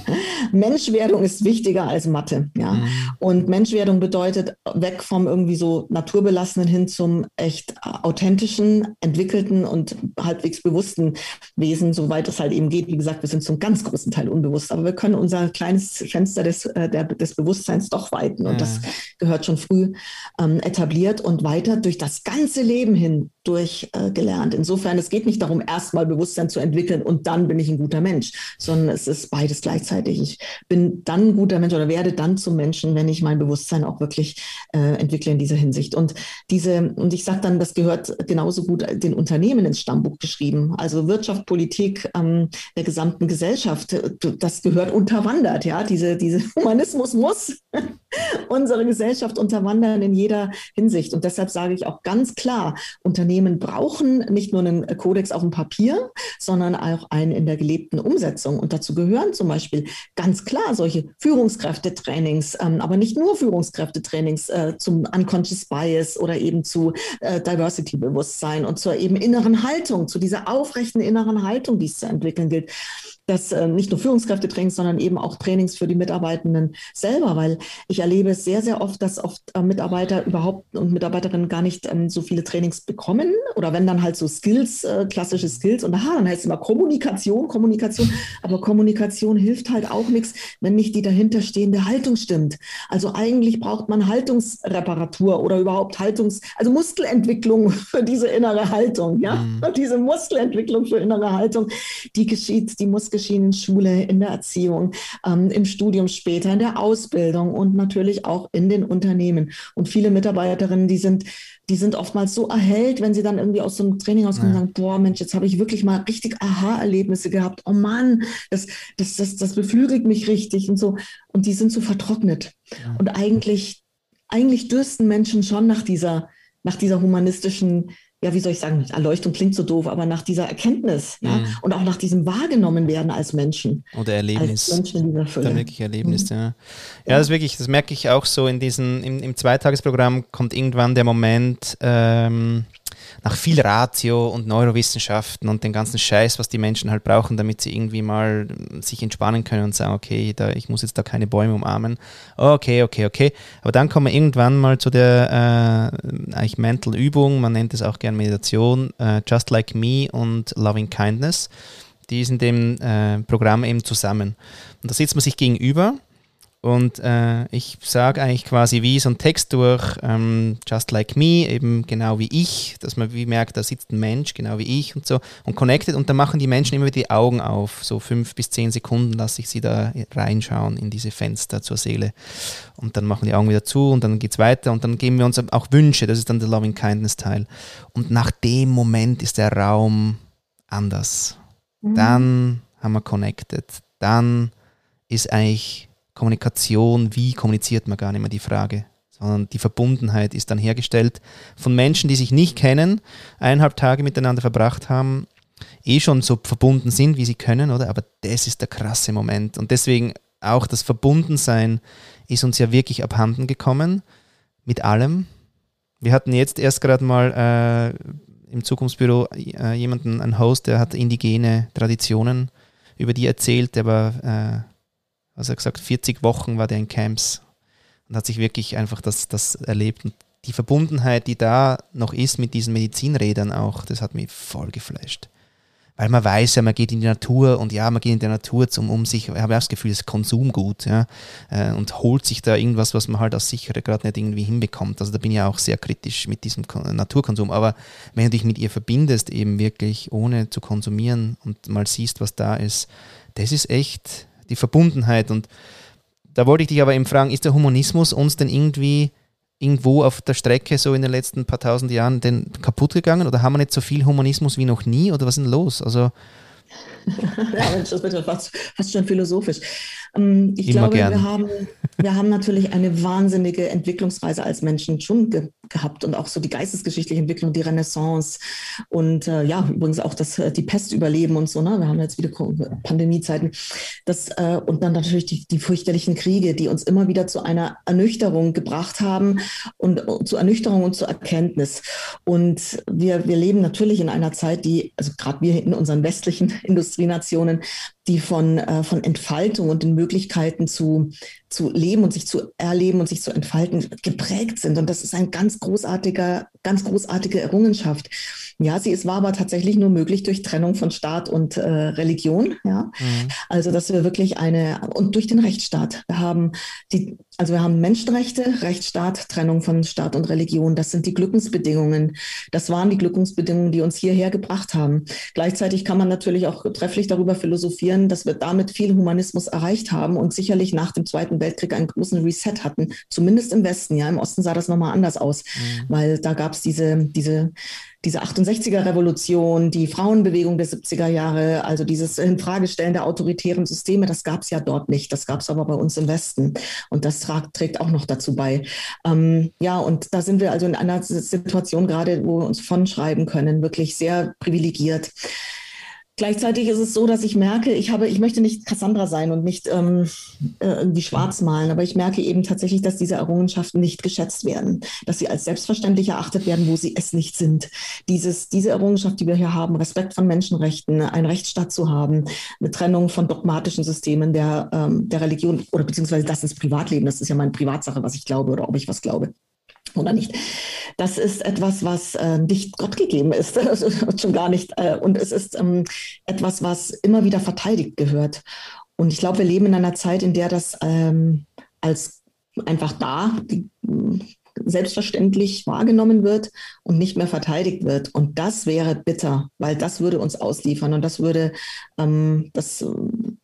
Menschwerdung ist wichtiger als Mathe, ja. Mhm. Und Menschwerdung bedeutet weg vom irgendwie so naturbelassenen hin zum echt authentischen, entwickelten und halbwegs bewussten Wesen, soweit es halt eben geht. Wie gesagt, wir sind zum ganz großen Teil unbewusst, aber wir können unser kleines Fenster des, äh, der, des Bewusstseins doch weiten und mhm. das gehört schon früh ähm, etabliert und weiter durch das ganze Leben hin durchgelernt. Äh, Insofern, es geht nicht darum, erstmal Bewusstsein zu entwickeln und dann bin ich ein guter Mensch, sondern es ist beides gleichzeitig. Ich bin dann ein guter Mensch oder werde dann zum Menschen, wenn ich mein Bewusstsein auch wirklich äh, entwickle in dieser Hinsicht. Und diese, und ich sage dann, das gehört genauso gut den Unternehmen ins Stammbuch geschrieben. Also Wirtschaft, Politik ähm, der gesamten Gesellschaft, das gehört unterwandert. Ja, diese, diese Humanismus muss unsere Gesellschaft unterwandern in jeder Hinsicht. Und deshalb sage ich auch ganz klar, Unternehmen brauchen nicht nur einen Kodex auf dem Papier, sondern auch einen in der gelebten Umsetzung. Und dazu gehören zum Beispiel ganz klar solche Führungskräftetrainings, ähm, aber nicht nur Führungskräftetrainings äh, zum Unconscious Bias oder eben zu äh, Diversity-Bewusstsein und zur eben inneren Haltung, zu dieser aufrechten inneren Haltung, die es zu entwickeln gilt das äh, nicht nur Führungskräftetrainings, sondern eben auch Trainings für die Mitarbeitenden selber, weil ich erlebe es sehr, sehr oft, dass oft äh, Mitarbeiter überhaupt und Mitarbeiterinnen gar nicht ähm, so viele Trainings bekommen oder wenn dann halt so Skills, äh, klassische Skills und aha, dann heißt es immer Kommunikation, Kommunikation, aber Kommunikation hilft halt auch nichts, wenn nicht die dahinterstehende Haltung stimmt. Also eigentlich braucht man Haltungsreparatur oder überhaupt Haltungs-, also Muskelentwicklung für diese innere Haltung, ja, mhm. diese Muskelentwicklung für innere Haltung, die geschieht, die muss geschehen in Schule, in der Erziehung, ähm, im Studium später, in der Ausbildung und natürlich auch in den Unternehmen. Und viele Mitarbeiterinnen, die sind, die sind oftmals so erhellt, wenn sie dann irgendwie aus so einem Training auskommen ja. und sagen, boah, Mensch, jetzt habe ich wirklich mal richtig Aha-Erlebnisse gehabt. Oh Mann, das, das, das, das beflügelt mich richtig und so. Und die sind so vertrocknet. Ja. Und eigentlich, eigentlich dürsten Menschen schon nach dieser, nach dieser humanistischen ja, wie soll ich sagen, Erleuchtung klingt so doof, aber nach dieser Erkenntnis ja, mhm. und auch nach diesem wahrgenommen werden als Menschen. Oder Erlebnis. Als Menschen in dieser Fülle. Dann wirklich Erlebnis, mhm. ja. Ja, ja, das wirklich, das merke ich auch so in diesen, im, im Zweitagesprogramm kommt irgendwann der Moment, ähm, nach viel Ratio und Neurowissenschaften und den ganzen Scheiß, was die Menschen halt brauchen, damit sie irgendwie mal sich entspannen können und sagen, okay, da, ich muss jetzt da keine Bäume umarmen. Okay, okay, okay. Aber dann kommen wir irgendwann mal zu der äh, eigentlich Mental Übung, man nennt es auch gerne Meditation, äh, Just Like Me und Loving Kindness. die in dem äh, Programm eben zusammen. Und da sitzt man sich gegenüber und äh, ich sage eigentlich quasi wie so ein Text durch, ähm, just like me, eben genau wie ich, dass man wie merkt, da sitzt ein Mensch, genau wie ich und so und connected und dann machen die Menschen immer wieder die Augen auf, so fünf bis zehn Sekunden lasse ich sie da reinschauen in diese Fenster zur Seele und dann machen die Augen wieder zu und dann geht es weiter und dann geben wir uns auch Wünsche, das ist dann der Loving Kindness Teil und nach dem Moment ist der Raum anders. Mhm. Dann haben wir connected, dann ist eigentlich Kommunikation, wie kommuniziert man gar nicht mehr die Frage, sondern die Verbundenheit ist dann hergestellt von Menschen, die sich nicht kennen, eineinhalb Tage miteinander verbracht haben, eh schon so verbunden sind, wie sie können, oder? Aber das ist der krasse Moment. Und deswegen auch das Verbundensein ist uns ja wirklich abhanden gekommen mit allem. Wir hatten jetzt erst gerade mal äh, im Zukunftsbüro äh, jemanden, einen Host, der hat indigene Traditionen über die erzählt, der war äh, also er gesagt, 40 Wochen war der in Camps und hat sich wirklich einfach das, das erlebt. Und die Verbundenheit, die da noch ist mit diesen Medizinrädern auch, das hat mich voll geflasht. Weil man weiß ja, man geht in die Natur und ja, man geht in die Natur zum um sich, ich habe das Gefühl, es ist Konsumgut, ja, äh, und holt sich da irgendwas, was man halt aus sichere gerade nicht irgendwie hinbekommt. Also da bin ich ja auch sehr kritisch mit diesem Naturkonsum. Aber wenn du dich mit ihr verbindest, eben wirklich ohne zu konsumieren und mal siehst, was da ist, das ist echt, die Verbundenheit. Und da wollte ich dich aber eben fragen, ist der Humanismus uns denn irgendwie irgendwo auf der Strecke so in den letzten paar tausend Jahren denn kaputt gegangen oder haben wir nicht so viel Humanismus wie noch nie oder was ist denn los? Also ja, Mensch, das wird fast, fast schon philosophisch. Ähm, ich Immer glaube, gern. wir haben, wir haben natürlich eine wahnsinnige Entwicklungsreise als Menschen schon ge gehabt und auch so die geistesgeschichtliche Entwicklung, die Renaissance und äh, ja, übrigens auch das, äh, die Pest überleben und so. Ne? Wir haben jetzt wieder Pandemiezeiten. Das, äh, und dann natürlich die, die fürchterlichen Kriege, die uns immer wieder zu einer Ernüchterung gebracht haben und uh, zu Ernüchterung und zur Erkenntnis. Und wir, wir leben natürlich in einer Zeit, die, also gerade wir in unseren westlichen Industrienationen, die von, äh, von Entfaltung und den Möglichkeiten zu, zu leben und sich zu erleben und sich zu entfalten geprägt sind. Und das ist ein ganz großartiger, ganz großartige Errungenschaft. Ja, sie ist, war aber tatsächlich nur möglich durch Trennung von Staat und äh, Religion. Ja, mhm. also dass wir wirklich eine und durch den Rechtsstaat. Wir haben die, also wir haben Menschenrechte, Rechtsstaat, Trennung von Staat und Religion. Das sind die Glückensbedingungen. Das waren die Glückensbedingungen, die uns hierher gebracht haben. Gleichzeitig kann man natürlich auch trefflich darüber philosophieren, dass wir damit viel Humanismus erreicht haben und sicherlich nach dem Zweiten Weltkrieg einen großen Reset hatten. Zumindest im Westen. Ja, im Osten sah das nochmal anders aus, mhm. weil da gab es diese, diese diese 68er Revolution, die Frauenbewegung der 70er Jahre, also dieses Infragestellen der autoritären Systeme, das gab es ja dort nicht. Das gab es aber bei uns im Westen. Und das trägt auch noch dazu bei. Ähm, ja, und da sind wir also in einer Situation gerade, wo wir uns von schreiben können, wirklich sehr privilegiert. Gleichzeitig ist es so, dass ich merke, ich habe, ich möchte nicht Cassandra sein und nicht ähm, äh, irgendwie schwarz malen, aber ich merke eben tatsächlich, dass diese Errungenschaften nicht geschätzt werden, dass sie als selbstverständlich erachtet werden, wo sie es nicht sind. Dieses, diese Errungenschaft, die wir hier haben, Respekt von Menschenrechten, einen Rechtsstaat zu haben, eine Trennung von dogmatischen Systemen der, ähm, der Religion oder beziehungsweise das ins Privatleben, das ist ja meine Privatsache, was ich glaube oder ob ich was glaube oder nicht. Das ist etwas, was äh, nicht Gott gegeben ist, schon gar nicht. Äh, und es ist ähm, etwas, was immer wieder verteidigt gehört. Und ich glaube, wir leben in einer Zeit, in der das ähm, als einfach da die, selbstverständlich wahrgenommen wird und nicht mehr verteidigt wird. Und das wäre bitter, weil das würde uns ausliefern und das würde, ähm, das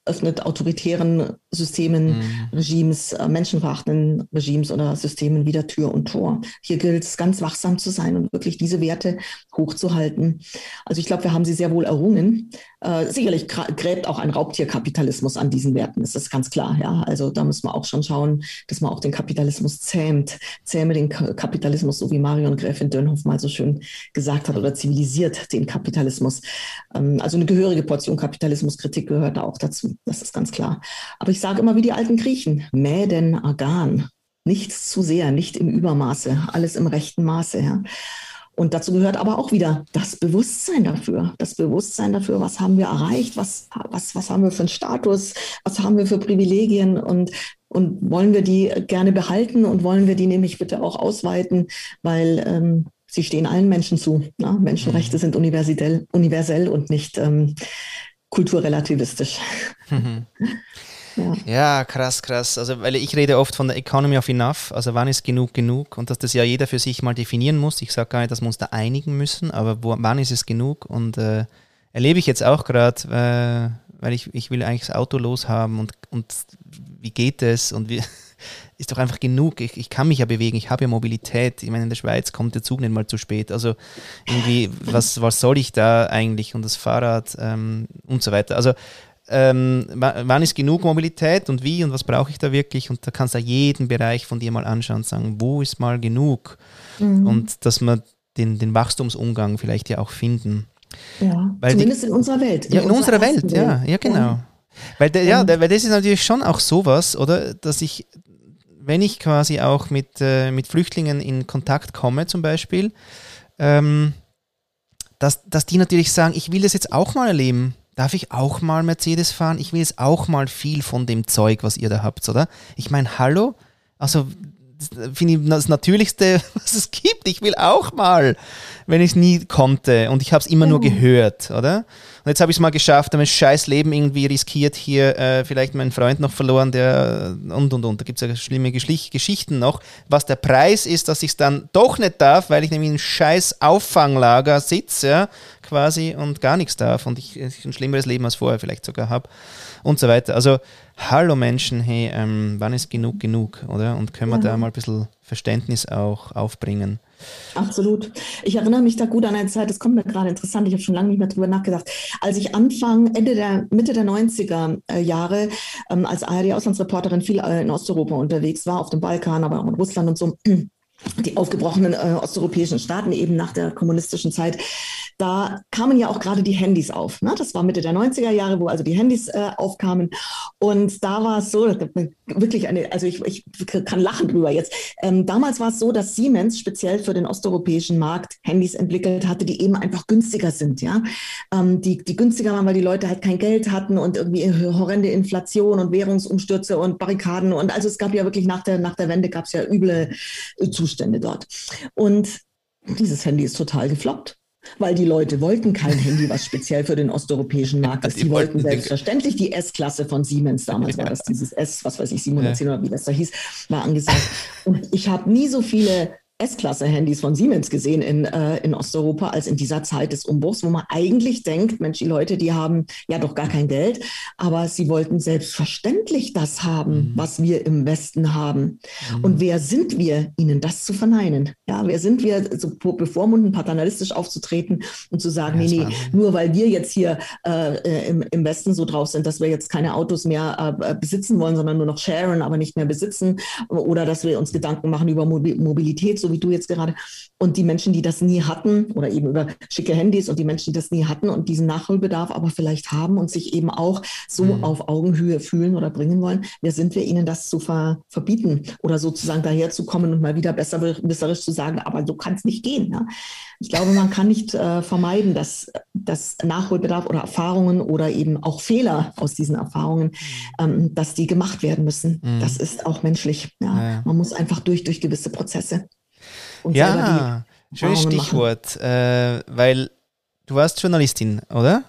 öffnet autoritären Systemen, mhm. Regimes, äh, menschenverachtenden Regimes oder Systemen wieder Tür und Tor. Hier gilt es ganz wachsam zu sein und wirklich diese Werte hochzuhalten. Also ich glaube, wir haben sie sehr wohl errungen. Äh, sicherlich gräbt auch ein Raubtierkapitalismus an diesen Werten, das ist ganz klar. Ja? Also da muss man auch schon schauen, dass man auch den Kapitalismus zähmt, zähme den Kapitalismus, so wie Marion Gräfin Dönhoff mal so schön gesagt hat, oder zivilisiert den Kapitalismus. Ähm, also eine gehörige Portion Kapitalismuskritik gehört da auch dazu, das ist ganz klar. Aber ich sage immer wie die alten Griechen, Mäden agan, nichts zu sehr, nicht im Übermaße, alles im rechten Maße. Ja? Und dazu gehört aber auch wieder das Bewusstsein dafür. Das Bewusstsein dafür, was haben wir erreicht, was, was, was haben wir für einen Status, was haben wir für Privilegien und, und wollen wir die gerne behalten und wollen wir die nämlich bitte auch ausweiten, weil ähm, sie stehen allen Menschen zu. Ne? Menschenrechte mhm. sind universell, universell und nicht, ähm, kulturrelativistisch. Mhm. Ja. ja. krass, krass. Also, weil ich rede oft von der Economy of Enough, also wann ist genug genug und dass das ja jeder für sich mal definieren muss. Ich sage gar nicht, dass wir uns da einigen müssen, aber wo, wann ist es genug? Und äh, erlebe ich jetzt auch gerade, äh, weil ich, ich will eigentlich das Auto loshaben und, und wie geht es und wie ist doch einfach genug. Ich, ich kann mich ja bewegen, ich habe ja Mobilität. Ich meine, in der Schweiz kommt der Zug nicht mal zu spät. Also irgendwie, was, was soll ich da eigentlich und das Fahrrad ähm, und so weiter. Also ähm, wann ist genug Mobilität und wie und was brauche ich da wirklich? Und da kannst du jeden Bereich von dir mal anschauen und sagen, wo ist mal genug? Mhm. Und dass wir den, den Wachstumsumgang vielleicht ja auch finden. Ja, Weil zumindest die, in unserer Welt. In ja, in unserer, Welt, Welt, ja, ja, genau. Ja. Weil, der, ja, der, weil das ist natürlich schon auch sowas, oder? Dass ich, wenn ich quasi auch mit, äh, mit Flüchtlingen in Kontakt komme, zum Beispiel, ähm, dass, dass die natürlich sagen, ich will das jetzt auch mal erleben. Darf ich auch mal Mercedes fahren? Ich will jetzt auch mal viel von dem Zeug, was ihr da habt, oder? Ich meine, hallo? Also, finde ich das Natürlichste, was es gibt. Ich will auch mal, wenn ich es nie konnte und ich habe es immer ja. nur gehört, oder? Und jetzt habe ich es mal geschafft, habe mein scheiß Leben irgendwie riskiert, hier äh, vielleicht meinen Freund noch verloren, der und und und. Da gibt es ja schlimme Geschlich Geschichten noch. Was der Preis ist, dass ich es dann doch nicht darf, weil ich nämlich in einem scheiß Auffanglager sitze, ja, quasi und gar nichts darf und ich, ich ein schlimmeres Leben als vorher vielleicht sogar habe und so weiter. Also, hallo Menschen, hey, ähm, wann ist genug genug, oder? Und können wir ja. da mal ein bisschen Verständnis auch aufbringen? Absolut. Ich erinnere mich da gut an eine Zeit, das kommt mir gerade interessant, ich habe schon lange nicht mehr drüber nachgedacht. Als ich Anfang, Ende der, Mitte der 90er äh, Jahre ähm, als ARD-Auslandsreporterin viel äh, in Osteuropa unterwegs war, auf dem Balkan, aber auch in Russland und so, die aufgebrochenen äh, osteuropäischen Staaten eben nach der kommunistischen Zeit, da kamen ja auch gerade die Handys auf. Ne? Das war Mitte der 90er Jahre, wo also die Handys äh, aufkamen. Und da war es so, wirklich eine, also ich, ich kann lachen drüber jetzt. Ähm, damals war es so, dass Siemens speziell für den osteuropäischen Markt Handys entwickelt hatte, die eben einfach günstiger sind. Ja? Ähm, die, die günstiger waren, weil die Leute halt kein Geld hatten und irgendwie horrende Inflation und Währungsumstürze und Barrikaden. Und also es gab ja wirklich nach der, nach der Wende gab es ja üble Zustände dort. Und dieses Handy ist total gefloppt weil die Leute wollten kein Handy, was speziell für den osteuropäischen Markt ist. Die, die wollten selbstverständlich die S-Klasse von Siemens, damals war das dieses S, was weiß ich, 710 ja. oder wie das da hieß, war angesagt. Und ich habe nie so viele S-Klasse-Handys von Siemens gesehen in, äh, in Osteuropa als in dieser Zeit des Umbruchs, wo man eigentlich denkt, Mensch, die Leute, die haben ja doch gar kein Geld, aber sie wollten selbstverständlich das haben, mhm. was wir im Westen haben. Mhm. Und wer sind wir, ihnen das zu verneinen? Ja, wer sind wir, so bevormunden, paternalistisch aufzutreten und zu sagen, ja, nee, nee, nur weil wir jetzt hier äh, äh, im, im Westen so drauf sind, dass wir jetzt keine Autos mehr äh, besitzen wollen, sondern nur noch sharen, aber nicht mehr besitzen, oder dass wir uns Gedanken machen über Mobilität, so wie du jetzt gerade. Und die Menschen, die das nie hatten, oder eben über schicke Handys und die Menschen, die das nie hatten und diesen Nachholbedarf aber vielleicht haben und sich eben auch so mhm. auf Augenhöhe fühlen oder bringen wollen, wer sind wir ihnen das zu ver verbieten oder sozusagen daherzukommen und mal wieder besserwisserisch zu sagen, aber so kann es nicht gehen. Ja? Ich glaube, man kann nicht äh, vermeiden, dass, dass Nachholbedarf oder Erfahrungen oder eben auch Fehler aus diesen Erfahrungen, ähm, dass die gemacht werden müssen. Mhm. Das ist auch menschlich. Ja? Ja. Man muss einfach durch, durch gewisse Prozesse. Und ja, schönes Stichwort, äh, weil du warst Journalistin, oder?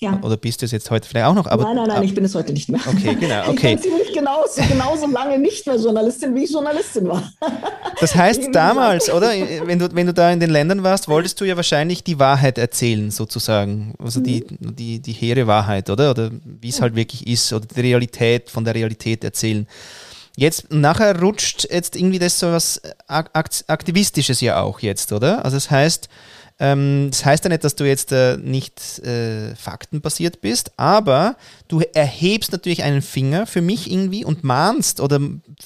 Ja. Oder bist du es jetzt heute vielleicht auch noch? Aber, nein, nein, nein, ich bin es heute nicht mehr. Okay, genau. Okay. Ich bin ziemlich genauso, genauso lange nicht mehr Journalistin, wie ich Journalistin war. Das heißt, damals, oder? Wenn du, wenn du da in den Ländern warst, wolltest du ja wahrscheinlich die Wahrheit erzählen, sozusagen. Also die, mhm. die, die hehre Wahrheit, oder? Oder wie es halt wirklich ist, oder die Realität von der Realität erzählen. Jetzt nachher rutscht jetzt irgendwie das so was Aktivistisches ja auch jetzt, oder? Also das heißt, ähm, das heißt ja nicht, dass du jetzt äh, nicht äh, faktenbasiert bist, aber du erhebst natürlich einen Finger für mich irgendwie und mahnst oder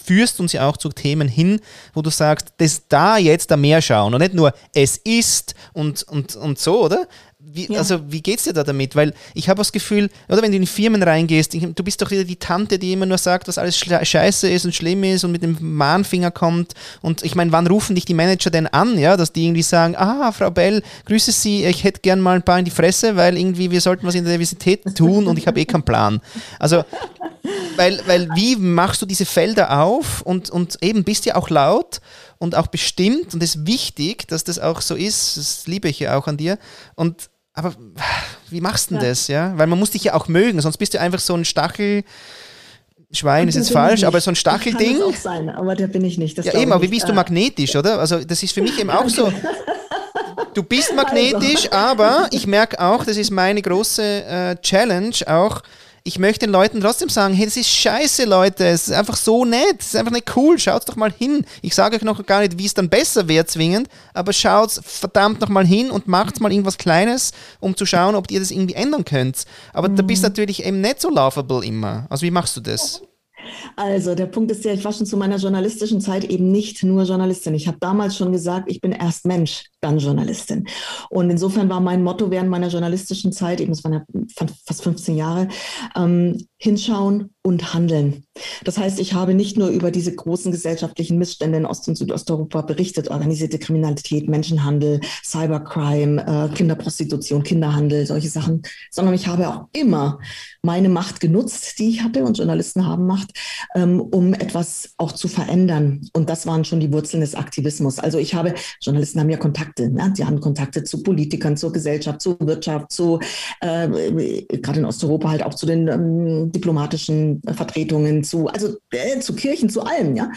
führst uns ja auch zu Themen hin, wo du sagst, das da jetzt da mehr schauen und nicht nur es ist und, und, und so, oder? Wie, ja. Also wie geht's dir da damit? Weil ich habe das Gefühl, oder wenn du in Firmen reingehst, ich, du bist doch wieder die Tante, die immer nur sagt, was alles scheiße ist und schlimm ist und mit dem Mahnfinger kommt. Und ich meine, wann rufen dich die Manager denn an, ja, dass die irgendwie sagen, ah, Frau Bell, grüße Sie, ich hätte gern mal ein paar in die Fresse, weil irgendwie wir sollten was in der Diversität tun und ich habe eh keinen Plan. Also, weil, weil wie machst du diese Felder auf und, und eben bist ja auch laut und auch bestimmt und es ist wichtig, dass das auch so ist, das liebe ich ja auch an dir. Und aber wie machst du denn ja. das, ja? Weil man muss dich ja auch mögen, sonst bist du einfach so ein Stachel. Schwein ist jetzt falsch, aber so ein Stachelding. Das kann auch sein, aber der bin ich nicht. ja, eben, aber wie bist du magnetisch, oder? Also, das ist für mich eben auch so. Du bist also. magnetisch, also. aber ich merke auch, das ist meine große äh, Challenge auch. Ich möchte den Leuten trotzdem sagen, hey, das ist scheiße, Leute. Es ist einfach so nett. Es ist einfach nicht cool. Schaut doch mal hin. Ich sage euch noch gar nicht, wie es dann besser wird zwingend, aber schaut verdammt noch mal hin und macht mal irgendwas Kleines, um zu schauen, ob ihr das irgendwie ändern könnt. Aber mhm. da bist du natürlich eben nicht so lovable immer. Also wie machst du das? Also der Punkt ist ja, ich war schon zu meiner journalistischen Zeit eben nicht nur Journalistin. Ich habe damals schon gesagt, ich bin erst Mensch, dann Journalistin. Und insofern war mein Motto während meiner journalistischen Zeit, eben es waren ja fast 15 Jahre, ähm, hinschauen und handeln. Das heißt, ich habe nicht nur über diese großen gesellschaftlichen Missstände in Ost- und Südosteuropa berichtet, organisierte Kriminalität, Menschenhandel, Cybercrime, äh, Kinderprostitution, Kinderhandel, solche Sachen, sondern ich habe auch immer meine Macht genutzt, die ich hatte und Journalisten haben Macht, ähm, um etwas auch zu verändern. Und das waren schon die Wurzeln des Aktivismus. Also ich habe, Journalisten haben ja Kontakte, ne? die haben Kontakte zu Politikern, zur Gesellschaft, zur Wirtschaft, zu, äh, gerade in Osteuropa halt auch zu den ähm, diplomatischen Vertretungen, zu, also äh, zu Kirchen, zu allem, ja,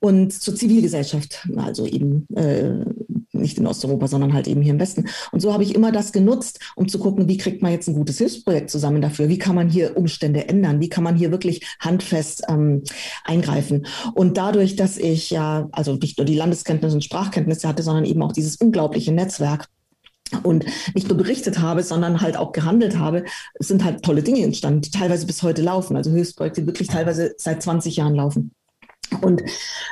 und zur Zivilgesellschaft, also eben äh, nicht in Osteuropa, sondern halt eben hier im Westen. Und so habe ich immer das genutzt, um zu gucken, wie kriegt man jetzt ein gutes Hilfsprojekt zusammen dafür? Wie kann man hier Umstände ändern? Wie kann man hier wirklich handfest ähm, eingreifen? Und dadurch, dass ich ja also nicht nur die Landeskenntnisse und Sprachkenntnisse hatte, sondern eben auch dieses unglaubliche Netzwerk, und nicht nur berichtet habe, sondern halt auch gehandelt habe, sind halt tolle Dinge entstanden, die teilweise bis heute laufen. Also Hilfsprojekte, die wirklich teilweise seit 20 Jahren laufen. Und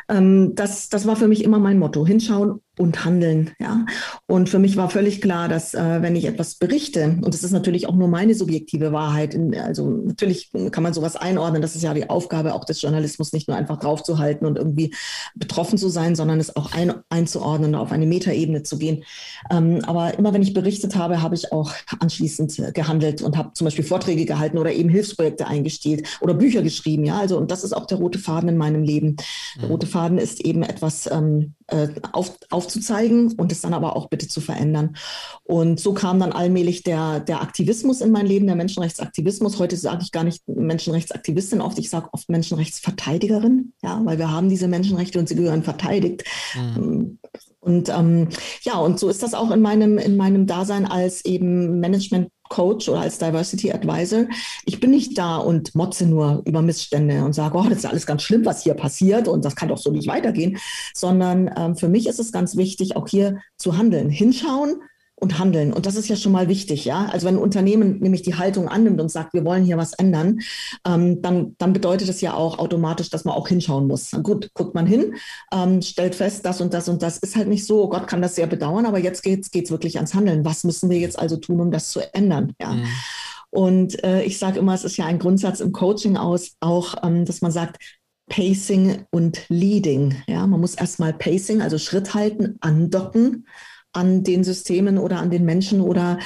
ähm, das, das war für mich immer mein Motto, hinschauen und handeln. Ja? Und für mich war völlig klar, dass äh, wenn ich etwas berichte, und das ist natürlich auch nur meine subjektive Wahrheit, in, also natürlich kann man sowas einordnen, das ist ja die Aufgabe auch des Journalismus, nicht nur einfach draufzuhalten und irgendwie betroffen zu sein, sondern es auch ein, einzuordnen, auf eine Metaebene zu gehen. Ähm, aber immer wenn ich berichtet habe, habe ich auch anschließend gehandelt und habe zum Beispiel Vorträge gehalten oder eben Hilfsprojekte eingestielt oder Bücher geschrieben. Ja, also und das ist auch der rote Faden in meinem Leben. Der mhm. rote Faden ist eben etwas ähm, äh, auf, aufzuzeigen und es dann aber auch bitte zu verändern. Und so kam dann allmählich der, der Aktivismus in mein Leben, der Menschenrechtsaktivismus. Heute sage ich gar nicht Menschenrechtsaktivistin oft, ich sage oft Menschenrechtsverteidigerin, ja, weil wir haben diese Menschenrechte und sie gehören verteidigt. Mhm. Und ähm, ja, und so ist das auch in meinem, in meinem Dasein als eben Management Coach oder als Diversity Advisor. Ich bin nicht da und motze nur über Missstände und sage, oh, das ist alles ganz schlimm, was hier passiert und das kann doch so nicht weitergehen, sondern ähm, für mich ist es ganz wichtig, auch hier zu handeln, hinschauen, und handeln. Und das ist ja schon mal wichtig, ja. Also wenn ein Unternehmen nämlich die Haltung annimmt und sagt, wir wollen hier was ändern, ähm, dann, dann bedeutet das ja auch automatisch, dass man auch hinschauen muss. Gut, guckt man hin, ähm, stellt fest, das und das und das ist halt nicht so. Oh Gott kann das sehr bedauern, aber jetzt geht's geht's wirklich ans Handeln. Was müssen wir jetzt also tun, um das zu ändern? Ja. Mhm. Und äh, ich sage immer, es ist ja ein Grundsatz im Coaching aus, auch, ähm, dass man sagt, Pacing und Leading. Ja, man muss erstmal Pacing, also Schritt halten, andocken an den Systemen oder an den Menschen oder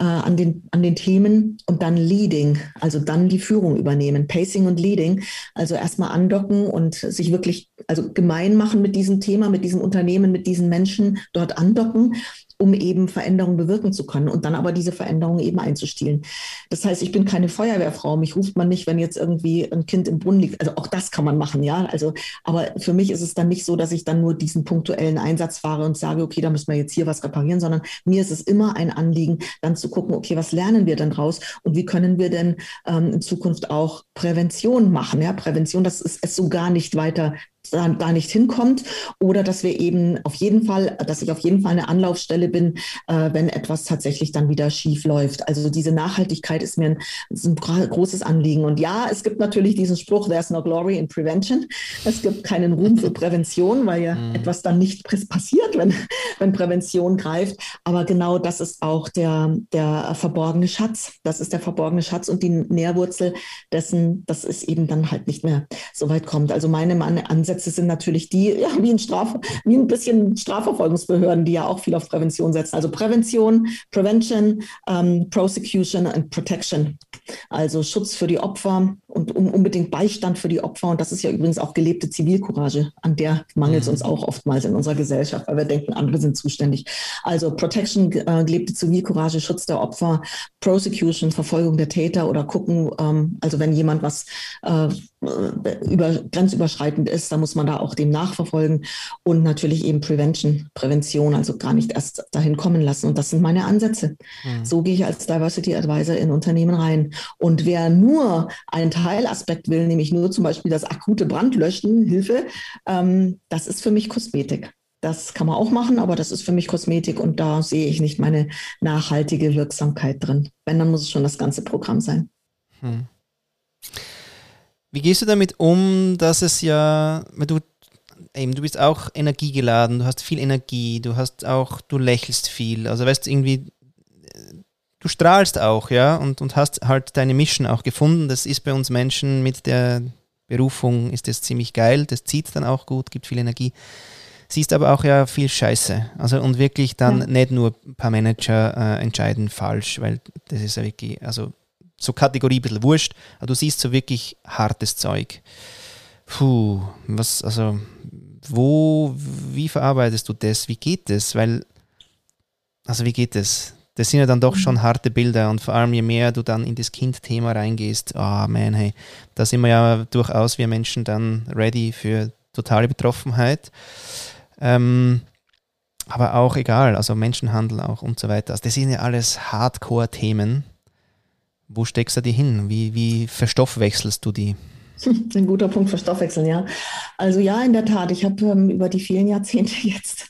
äh, an, den, an den Themen und dann Leading, also dann die Führung übernehmen. Pacing und Leading, also erstmal andocken und sich wirklich also gemein machen mit diesem Thema, mit diesem Unternehmen, mit diesen Menschen, dort andocken um eben Veränderungen bewirken zu können und dann aber diese Veränderungen eben einzustielen. Das heißt, ich bin keine Feuerwehrfrau. Mich ruft man nicht, wenn jetzt irgendwie ein Kind im Brunnen liegt. Also auch das kann man machen, ja. Also, aber für mich ist es dann nicht so, dass ich dann nur diesen punktuellen Einsatz fahre und sage, okay, da müssen wir jetzt hier was reparieren, sondern mir ist es immer ein Anliegen, dann zu gucken, okay, was lernen wir denn draus und wie können wir denn ähm, in Zukunft auch Prävention machen? Ja, Prävention, das ist es so gar nicht weiter da, da nicht hinkommt oder dass wir eben auf jeden Fall, dass ich auf jeden Fall eine Anlaufstelle bin, äh, wenn etwas tatsächlich dann wieder schief läuft. Also diese Nachhaltigkeit ist mir ein, ist ein großes Anliegen. Und ja, es gibt natürlich diesen Spruch, there's no glory in prevention. Es gibt keinen Ruhm für Prävention, weil ja mhm. etwas dann nicht passiert, wenn, wenn Prävention greift. Aber genau das ist auch der, der verborgene Schatz. Das ist der verborgene Schatz und die Nährwurzel dessen, dass es eben dann halt nicht mehr so weit kommt. Also meine Ansätze Ansätze sind natürlich die, ja, wie ein, Straf, wie ein bisschen Strafverfolgungsbehörden, die ja auch viel auf Prävention setzen. Also Prävention, Prevention, ähm, Prosecution und Protection. Also Schutz für die Opfer und um, unbedingt Beistand für die Opfer. Und das ist ja übrigens auch gelebte Zivilcourage. An der mangelt es mhm. uns auch oftmals in unserer Gesellschaft, weil wir denken, andere sind zuständig. Also Protection, äh, gelebte Zivilcourage, Schutz der Opfer, Prosecution, Verfolgung der Täter oder gucken, ähm, also wenn jemand was äh, über, grenzüberschreitend ist, dann muss man da auch dem nachverfolgen und natürlich eben Prevention, Prävention, also gar nicht erst dahin kommen lassen. Und das sind meine Ansätze. Mhm. So gehe ich als Diversity Advisor in Unternehmen rein. Und wer nur einen Teilaspekt will, nämlich nur zum Beispiel das akute Brandlöschen, Hilfe, ähm, das ist für mich Kosmetik. Das kann man auch machen, aber das ist für mich Kosmetik und da sehe ich nicht meine nachhaltige Wirksamkeit drin. Wenn, dann muss es schon das ganze Programm sein. Hm. Wie gehst du damit um, dass es ja, du, eben, du bist auch energiegeladen, du hast viel Energie, du hast auch, du lächelst viel, also weißt du, irgendwie, du strahlst auch, ja, und, und hast halt deine Mission auch gefunden. Das ist bei uns Menschen mit der Berufung, ist das ziemlich geil, das zieht dann auch gut, gibt viel Energie. Siehst aber auch ja viel Scheiße. Also und wirklich dann ja. nicht nur ein paar Manager äh, entscheiden falsch, weil das ist ja wirklich, also so Kategorie ein bisschen wurscht, aber du siehst so wirklich hartes Zeug. Puh, was, also, wo, wie verarbeitest du das? Wie geht das? Weil, also, wie geht das? Das sind ja dann doch schon harte Bilder und vor allem je mehr du dann in das Kind-Thema reingehst, oh man, hey, da sind wir ja durchaus wir Menschen dann ready für totale Betroffenheit. Ähm, aber auch egal, also Menschenhandel auch und so weiter. Also das sind ja alles Hardcore-Themen wo steckst du die hin? Wie, wie verstoffwechselst du die? Ein guter Punkt für Stoffwechseln, ja. Also ja, in der Tat, ich habe ähm, über die vielen Jahrzehnte jetzt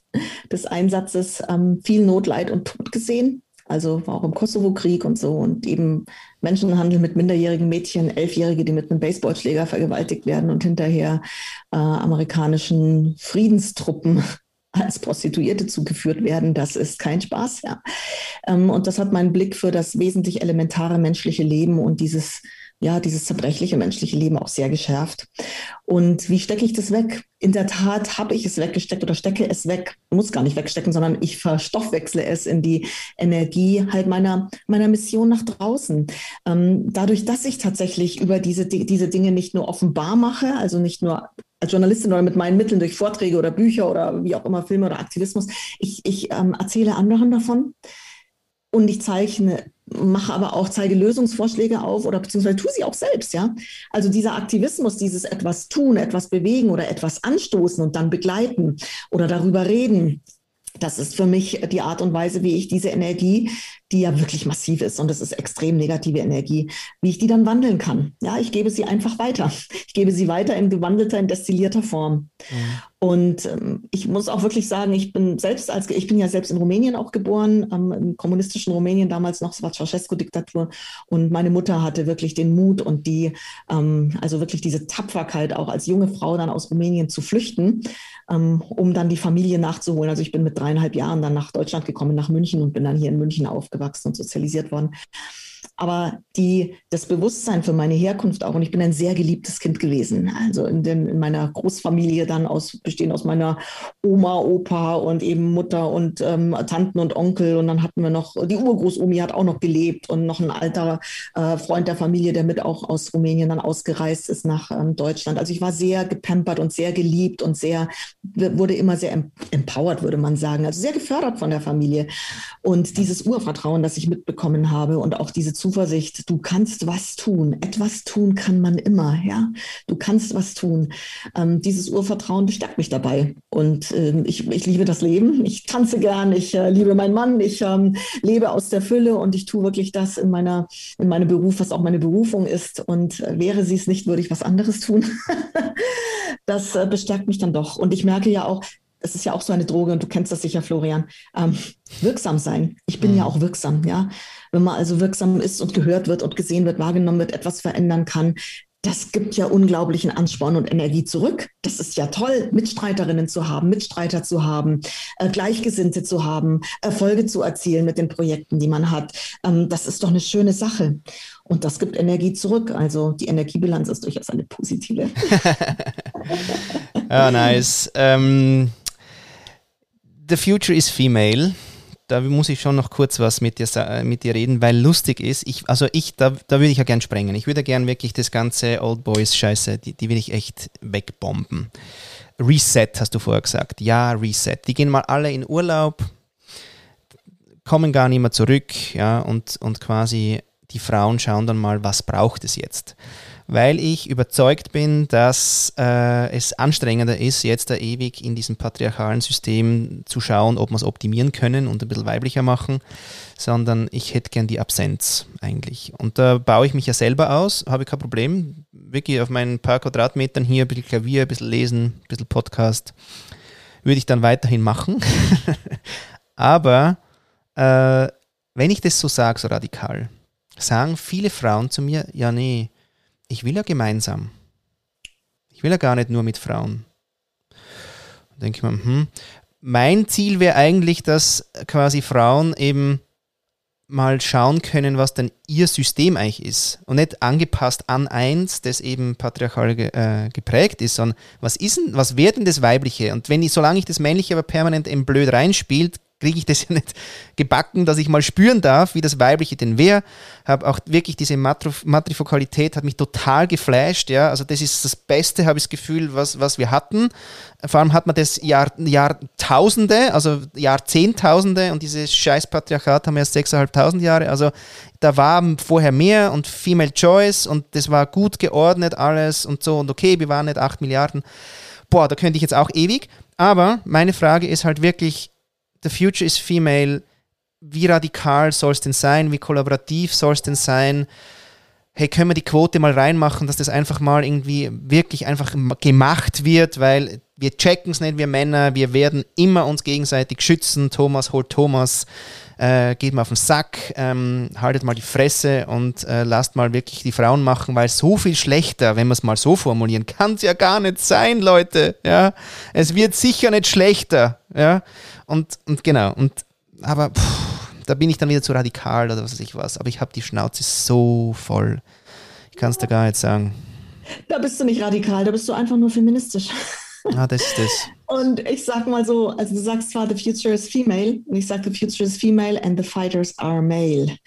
des Einsatzes ähm, viel Notleid und Tod gesehen. Also auch im Kosovo-Krieg und so und eben Menschenhandel mit minderjährigen Mädchen, Elfjährige, die mit einem Baseballschläger vergewaltigt werden und hinterher äh, amerikanischen Friedenstruppen als Prostituierte zugeführt werden, das ist kein Spaß, ja. Ähm, und das hat meinen Blick für das wesentlich elementare menschliche Leben und dieses, ja, dieses zerbrechliche menschliche Leben auch sehr geschärft. Und wie stecke ich das weg? In der Tat habe ich es weggesteckt oder stecke es weg, muss gar nicht wegstecken, sondern ich verstoffwechsle es in die Energie halt meiner, meiner Mission nach draußen. Ähm, dadurch, dass ich tatsächlich über diese, diese Dinge nicht nur offenbar mache, also nicht nur als Journalistin oder mit meinen Mitteln durch Vorträge oder Bücher oder wie auch immer Filme oder Aktivismus. Ich, ich ähm, erzähle anderen davon und ich zeichne, mache aber auch, zeige Lösungsvorschläge auf oder beziehungsweise tue sie auch selbst, ja. Also dieser Aktivismus, dieses etwas tun, etwas bewegen oder etwas anstoßen und dann begleiten oder darüber reden, das ist für mich die Art und Weise, wie ich diese Energie, die ja wirklich massiv ist und das ist extrem negative Energie, wie ich die dann wandeln kann. Ja, ich gebe sie einfach weiter. Ich gebe sie weiter in gewandelter, in destillierter Form. Mhm. Und ähm, ich muss auch wirklich sagen, ich bin selbst als, ich bin ja selbst in Rumänien auch geboren, ähm, im kommunistischen Rumänien damals noch, es war Ceausescu-Diktatur. Und meine Mutter hatte wirklich den Mut und die, ähm, also wirklich diese Tapferkeit, auch als junge Frau dann aus Rumänien zu flüchten ähm, um dann die Familie nachzuholen. Also ich bin mit dreieinhalb Jahren dann nach Deutschland gekommen, nach München und bin dann hier in München aufgewachsen und sozialisiert worden aber die, das Bewusstsein für meine Herkunft auch. Und ich bin ein sehr geliebtes Kind gewesen. Also in, dem, in meiner Großfamilie dann aus, bestehen aus meiner Oma, Opa und eben Mutter und ähm, Tanten und Onkel. Und dann hatten wir noch, die Urgroßomi hat auch noch gelebt und noch ein alter äh, Freund der Familie, der mit auch aus Rumänien dann ausgereist ist nach ähm, Deutschland. Also ich war sehr gepampert und sehr geliebt und sehr, wurde immer sehr empowered, würde man sagen. Also sehr gefördert von der Familie. Und dieses Urvertrauen, das ich mitbekommen habe und auch diese Zuversicht, du kannst was tun. Etwas tun kann man immer, ja. Du kannst was tun. Ähm, dieses Urvertrauen bestärkt mich dabei. Und ähm, ich, ich liebe das Leben. Ich tanze gern, ich äh, liebe meinen Mann, ich ähm, lebe aus der Fülle und ich tue wirklich das in meiner, in meinem Beruf, was auch meine Berufung ist. Und äh, wäre sie es nicht, würde ich was anderes tun. das äh, bestärkt mich dann doch. Und ich merke ja auch, es ist ja auch so eine Droge und du kennst das sicher, Florian, ähm, wirksam sein. Ich bin mhm. ja auch wirksam, ja. Wenn man also wirksam ist und gehört wird und gesehen wird, wahrgenommen wird, etwas verändern kann, das gibt ja unglaublichen Ansporn und Energie zurück. Das ist ja toll, Mitstreiterinnen zu haben, Mitstreiter zu haben, äh, Gleichgesinnte zu haben, Erfolge zu erzielen mit den Projekten, die man hat. Ähm, das ist doch eine schöne Sache. Und das gibt Energie zurück. Also die Energiebilanz ist durchaus eine positive. ja, nice. Ähm, the future is female. da muss ich schon noch kurz was mit dir, äh, mit dir reden, weil lustig ist, ich, also ich, da, da würde ich ja gern sprengen. Ich würde gern wirklich das ganze Old Boys Scheiße, die, die will ich echt wegbomben. Reset, hast du vorher gesagt. Ja, Reset. Die gehen mal alle in Urlaub, kommen gar nicht mehr zurück, ja, und, und quasi die Frauen schauen dann mal, was braucht es jetzt weil ich überzeugt bin, dass äh, es anstrengender ist, jetzt da ewig in diesem patriarchalen System zu schauen, ob wir es optimieren können und ein bisschen weiblicher machen, sondern ich hätte gern die Absenz eigentlich. Und da baue ich mich ja selber aus, habe ich kein Problem. Wirklich auf meinen paar Quadratmetern hier ein bisschen Klavier, ein bisschen lesen, ein bisschen Podcast, würde ich dann weiterhin machen. Aber äh, wenn ich das so sage, so radikal, sagen viele Frauen zu mir, ja nee, ich will ja gemeinsam. Ich will ja gar nicht nur mit Frauen. Da denke ich mir, hm, mein Ziel wäre eigentlich, dass quasi Frauen eben mal schauen können, was denn ihr System eigentlich ist und nicht angepasst an eins, das eben patriarchal ge, äh, geprägt ist, sondern was ist denn, was wäre denn das Weibliche? Und wenn ich, solange ich das Männliche aber permanent im Blöd reinspielt, kriege ich das ja nicht gebacken, dass ich mal spüren darf, wie das Weibliche denn wäre. Habe auch wirklich diese Matrif Matrifokalität hat mich total geflasht. Ja, also das ist das Beste, habe ich das Gefühl, was, was wir hatten. Vor allem hat man das Jahr, Jahrtausende, also Jahrzehntausende und dieses scheiß Patriarchat haben wir erst 6.500 Jahre. Also da war vorher mehr und Female Choice und das war gut geordnet alles und so und okay, wir waren nicht 8 Milliarden. Boah, da könnte ich jetzt auch ewig. Aber meine Frage ist halt wirklich, The Future is Female, wie radikal soll es denn sein, wie kollaborativ soll es denn sein? Hey, können wir die Quote mal reinmachen, dass das einfach mal irgendwie wirklich einfach gemacht wird, weil wir checken es nicht, wir Männer, wir werden immer uns gegenseitig schützen. Thomas holt Thomas, äh, geht mal auf den Sack, ähm, haltet mal die Fresse und äh, lasst mal wirklich die Frauen machen, weil so viel schlechter, wenn man es mal so formulieren, kann es ja gar nicht sein, Leute. Ja, es wird sicher nicht schlechter. Ja, und, und genau, und aber pff, da bin ich dann wieder zu radikal oder was weiß ich was. Aber ich habe die Schnauze so voll. Ich kann es da gar nicht sagen. Da bist du nicht radikal, da bist du einfach nur feministisch. Ah, das ist das. Und ich sag mal so, also du sagst zwar, the future is female, und ich sage, the future is female and the fighters are male.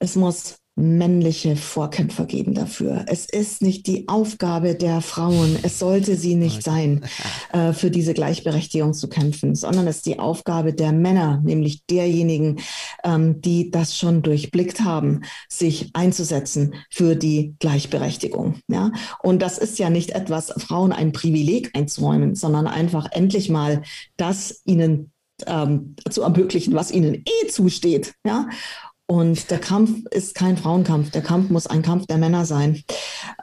Es muss männliche Vorkämpfer geben dafür. Es ist nicht die Aufgabe der Frauen, es sollte sie nicht sein, äh, für diese Gleichberechtigung zu kämpfen, sondern es ist die Aufgabe der Männer, nämlich derjenigen, ähm, die das schon durchblickt haben, sich einzusetzen für die Gleichberechtigung. Ja? Und das ist ja nicht etwas, Frauen ein Privileg einzuräumen, sondern einfach endlich mal das ihnen ähm, zu ermöglichen, was ihnen eh zusteht. Ja? Und der Kampf ist kein Frauenkampf. Der Kampf muss ein Kampf der Männer sein.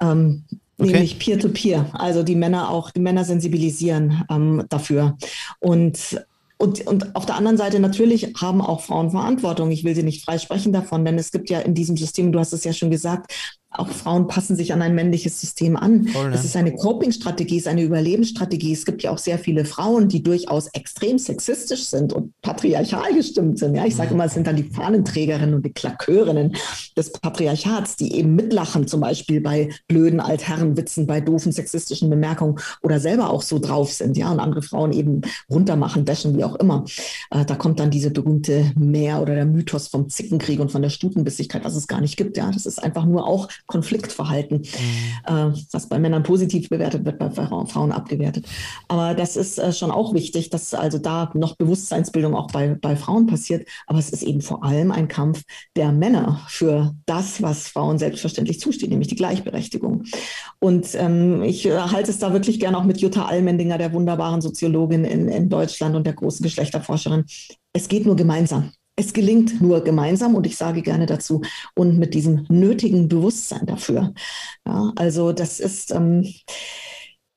Ähm, okay. Nämlich Peer-to-Peer. -peer. Also die Männer auch, die Männer sensibilisieren ähm, dafür. Und und, und auf der anderen Seite natürlich haben auch Frauen Verantwortung. Ich will sie nicht freisprechen davon, denn es gibt ja in diesem System, du hast es ja schon gesagt, auch Frauen passen sich an ein männliches System an. Voll, ne? Es ist eine Coping-Strategie, es ist eine Überlebensstrategie. Es gibt ja auch sehr viele Frauen, die durchaus extrem sexistisch sind und patriarchal gestimmt sind. Ja, ich sage mhm. immer, es sind dann die Fahnenträgerinnen und die Klakörinnen des Patriarchats, die eben mitlachen, zum Beispiel bei blöden Altherrenwitzen, bei doofen sexistischen Bemerkungen oder selber auch so drauf sind. Ja, und andere Frauen eben runtermachen, bashen, wie auch immer. Äh, da kommt dann diese berühmte Meer oder der Mythos vom Zickenkrieg und von der Stutenbissigkeit, was es gar nicht gibt. Ja, das ist einfach nur auch Konfliktverhalten, mhm. äh, was bei Männern positiv bewertet wird, bei Frauen abgewertet. Aber das ist äh, schon auch wichtig, dass also da noch Bewusstseinsbildung auch bei, bei Frauen passiert. Aber es ist eben vor allem ein Kampf der Männer für das, was Frauen selbstverständlich zusteht, nämlich die Gleichberechtigung. Und ähm, ich äh, halte es da wirklich gerne auch mit Jutta Allmendinger, der wunderbaren Soziologin in, in Deutschland und der großen Geschlechterforscherin. Es geht nur gemeinsam. Es gelingt nur gemeinsam und ich sage gerne dazu und mit diesem nötigen Bewusstsein dafür. Ja, also das ist ähm,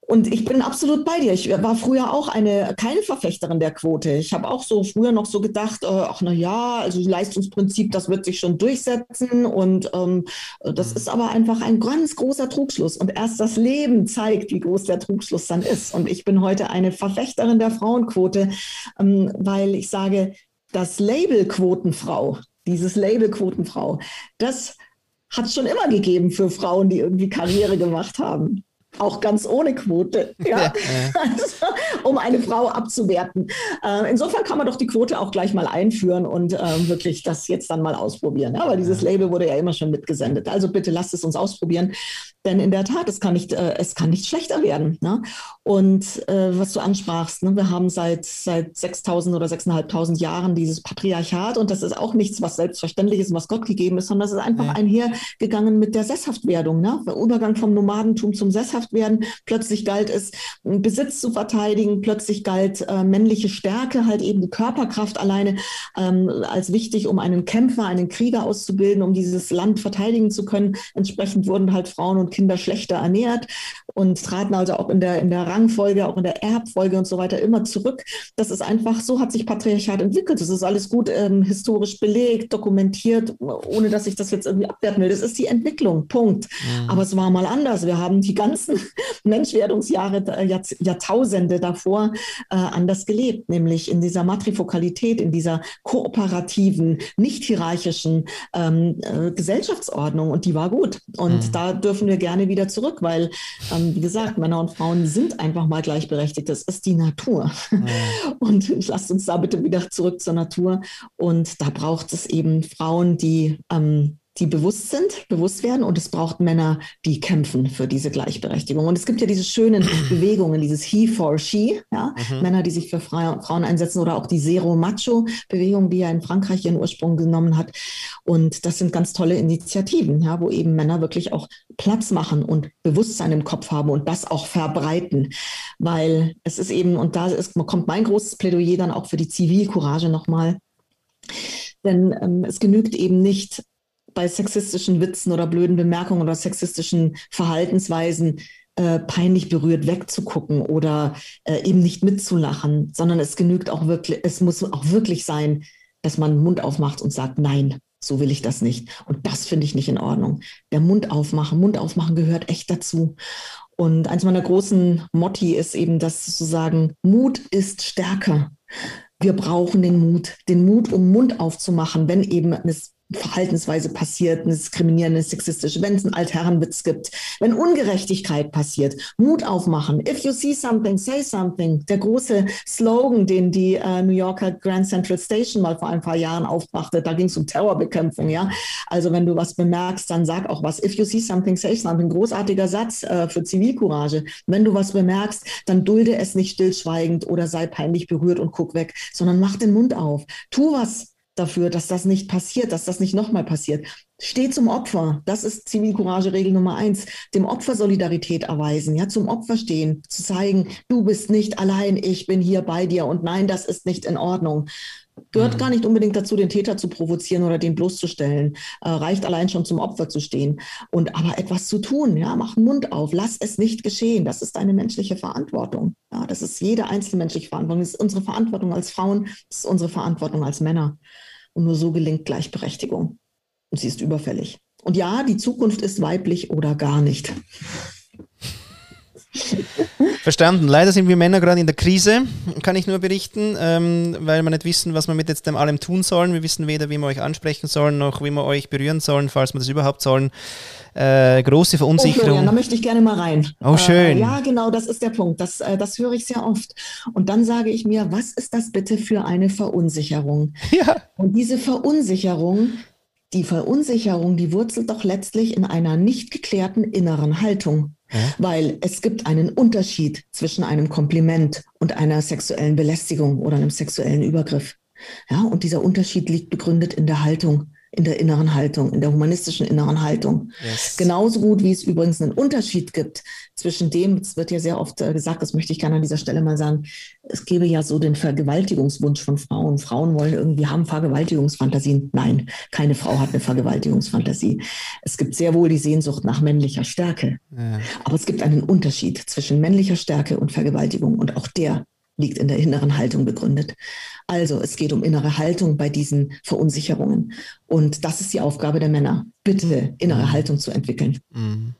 und ich bin absolut bei dir. Ich war früher auch eine keine Verfechterin der Quote. Ich habe auch so früher noch so gedacht, äh, ach na ja, also Leistungsprinzip, das wird sich schon durchsetzen und ähm, das mhm. ist aber einfach ein ganz großer Trugschluss. Und erst das Leben zeigt, wie groß der Trugschluss dann ist. Und ich bin heute eine Verfechterin der Frauenquote, ähm, weil ich sage, das Label Quotenfrau, dieses Label Quotenfrau, das hat es schon immer gegeben für Frauen, die irgendwie Karriere gemacht haben. Auch ganz ohne Quote. Ja? ja, ja. Also, um eine Frau abzuwerten. Äh, insofern kann man doch die Quote auch gleich mal einführen und äh, wirklich das jetzt dann mal ausprobieren. Weil dieses Label wurde ja immer schon mitgesendet. Also bitte lasst es uns ausprobieren. Denn in der Tat, es kann nicht, äh, es kann nicht schlechter werden. Ne? Und äh, was du ansprachst, ne, wir haben seit, seit 6.000 oder 6.500 Jahren dieses Patriarchat und das ist auch nichts, was selbstverständlich ist, was Gott gegeben ist, sondern das ist einfach ja. einhergegangen mit der Sesshaftwerdung. Ne? Der Übergang vom Nomadentum zum Sesshaftwerden. Plötzlich galt es, Besitz zu verteidigen, plötzlich galt äh, männliche Stärke, halt eben die Körperkraft alleine ähm, als wichtig, um einen Kämpfer, einen Krieger auszubilden, um dieses Land verteidigen zu können. Entsprechend wurden halt Frauen und Kinder schlechter ernährt und traten also auch in der, in der Rangfolge, auch in der Erbfolge und so weiter immer zurück. Das ist einfach, so hat sich Patriarchat entwickelt. Das ist alles gut ähm, historisch belegt, dokumentiert, ohne dass ich das jetzt irgendwie abwerten will. Das ist die Entwicklung, Punkt. Mhm. Aber es war mal anders. Wir haben die ganzen Menschwerdungsjahre, äh, Jahr, Jahrtausende davor äh, anders gelebt, nämlich in dieser Matrifokalität, in dieser kooperativen, nicht hierarchischen ähm, äh, Gesellschaftsordnung. Und die war gut. Und mhm. da dürfen wir gerne wieder zurück, weil ähm, wie gesagt, Männer und Frauen sind einfach mal gleichberechtigt. Das ist die Natur. Ja. Und lasst uns da bitte wieder zurück zur Natur. Und da braucht es eben Frauen, die ähm, die bewusst sind, bewusst werden und es braucht Männer, die kämpfen für diese Gleichberechtigung. Und es gibt ja diese schönen Bewegungen, dieses He for She, ja? Mhm. Männer, die sich für Frauen einsetzen oder auch die Zero Macho Bewegung, die ja in Frankreich ihren Ursprung genommen hat. Und das sind ganz tolle Initiativen, ja, wo eben Männer wirklich auch Platz machen und Bewusstsein im Kopf haben und das auch verbreiten, weil es ist eben, und da ist, kommt mein großes Plädoyer dann auch für die Zivilcourage nochmal. Denn ähm, es genügt eben nicht, bei sexistischen Witzen oder blöden Bemerkungen oder sexistischen Verhaltensweisen äh, peinlich berührt wegzugucken oder äh, eben nicht mitzulachen, sondern es genügt auch wirklich, es muss auch wirklich sein, dass man den Mund aufmacht und sagt, nein, so will ich das nicht. Und das finde ich nicht in Ordnung. Der Mund aufmachen, Mund aufmachen gehört echt dazu. Und eins meiner großen Motti ist eben das zu sagen, Mut ist stärker. Wir brauchen den Mut, den Mut, um Mund aufzumachen, wenn eben es Verhaltensweise passiert, eine diskriminierende, sexistische, wenn es einen Altherrenwitz gibt, wenn Ungerechtigkeit passiert, Mut aufmachen. If you see something, say something. Der große Slogan, den die äh, New Yorker Grand Central Station mal vor ein paar Jahren aufbrachte, da ging es um Terrorbekämpfung, ja. Also wenn du was bemerkst, dann sag auch was. If you see something, say something. Großartiger Satz äh, für Zivilcourage. Wenn du was bemerkst, dann dulde es nicht stillschweigend oder sei peinlich berührt und guck weg, sondern mach den Mund auf. Tu was dafür, dass das nicht passiert, dass das nicht nochmal passiert. Steh zum Opfer. Das ist Zivilcourage-Regel Nummer eins. Dem Opfer Solidarität erweisen, ja, zum Opfer stehen, zu zeigen, du bist nicht allein, ich bin hier bei dir und nein, das ist nicht in Ordnung. Gehört mhm. gar nicht unbedingt dazu, den Täter zu provozieren oder den bloßzustellen. Äh, reicht allein schon zum Opfer zu stehen. Und aber etwas zu tun, ja, mach Mund auf, lass es nicht geschehen. Das ist eine menschliche Verantwortung. Ja, das ist jede einzelne menschliche Verantwortung. Das ist unsere Verantwortung als Frauen, das ist unsere Verantwortung als Männer. Und nur so gelingt Gleichberechtigung. Und sie ist überfällig. Und ja, die Zukunft ist weiblich oder gar nicht. Verstanden. Leider sind wir Männer gerade in der Krise, kann ich nur berichten, ähm, weil wir nicht wissen, was wir mit jetzt dem allem tun sollen. Wir wissen weder, wie wir euch ansprechen sollen, noch wie wir euch berühren sollen, falls wir das überhaupt sollen. Äh, große Verunsicherung. Oh, Florian, da möchte ich gerne mal rein. Oh, schön. Äh, ja, genau, das ist der Punkt. Das, äh, das höre ich sehr oft. Und dann sage ich mir, was ist das bitte für eine Verunsicherung? Ja. Und diese Verunsicherung, die Verunsicherung, die wurzelt doch letztlich in einer nicht geklärten inneren Haltung. Weil es gibt einen Unterschied zwischen einem Kompliment und einer sexuellen Belästigung oder einem sexuellen Übergriff. Ja, und dieser Unterschied liegt begründet in der Haltung in der inneren Haltung, in der humanistischen inneren Haltung. Yes. Genauso gut, wie es übrigens einen Unterschied gibt zwischen dem, es wird ja sehr oft äh, gesagt, das möchte ich gerne an dieser Stelle mal sagen, es gäbe ja so den Vergewaltigungswunsch von Frauen. Frauen wollen irgendwie haben Vergewaltigungsfantasien. Nein, keine Frau hat eine Vergewaltigungsfantasie. Es gibt sehr wohl die Sehnsucht nach männlicher Stärke. Ja. Aber es gibt einen Unterschied zwischen männlicher Stärke und Vergewaltigung und auch der liegt in der inneren Haltung begründet. Also es geht um innere Haltung bei diesen Verunsicherungen. Und das ist die Aufgabe der Männer, bitte innere mhm. Haltung zu entwickeln. Mhm.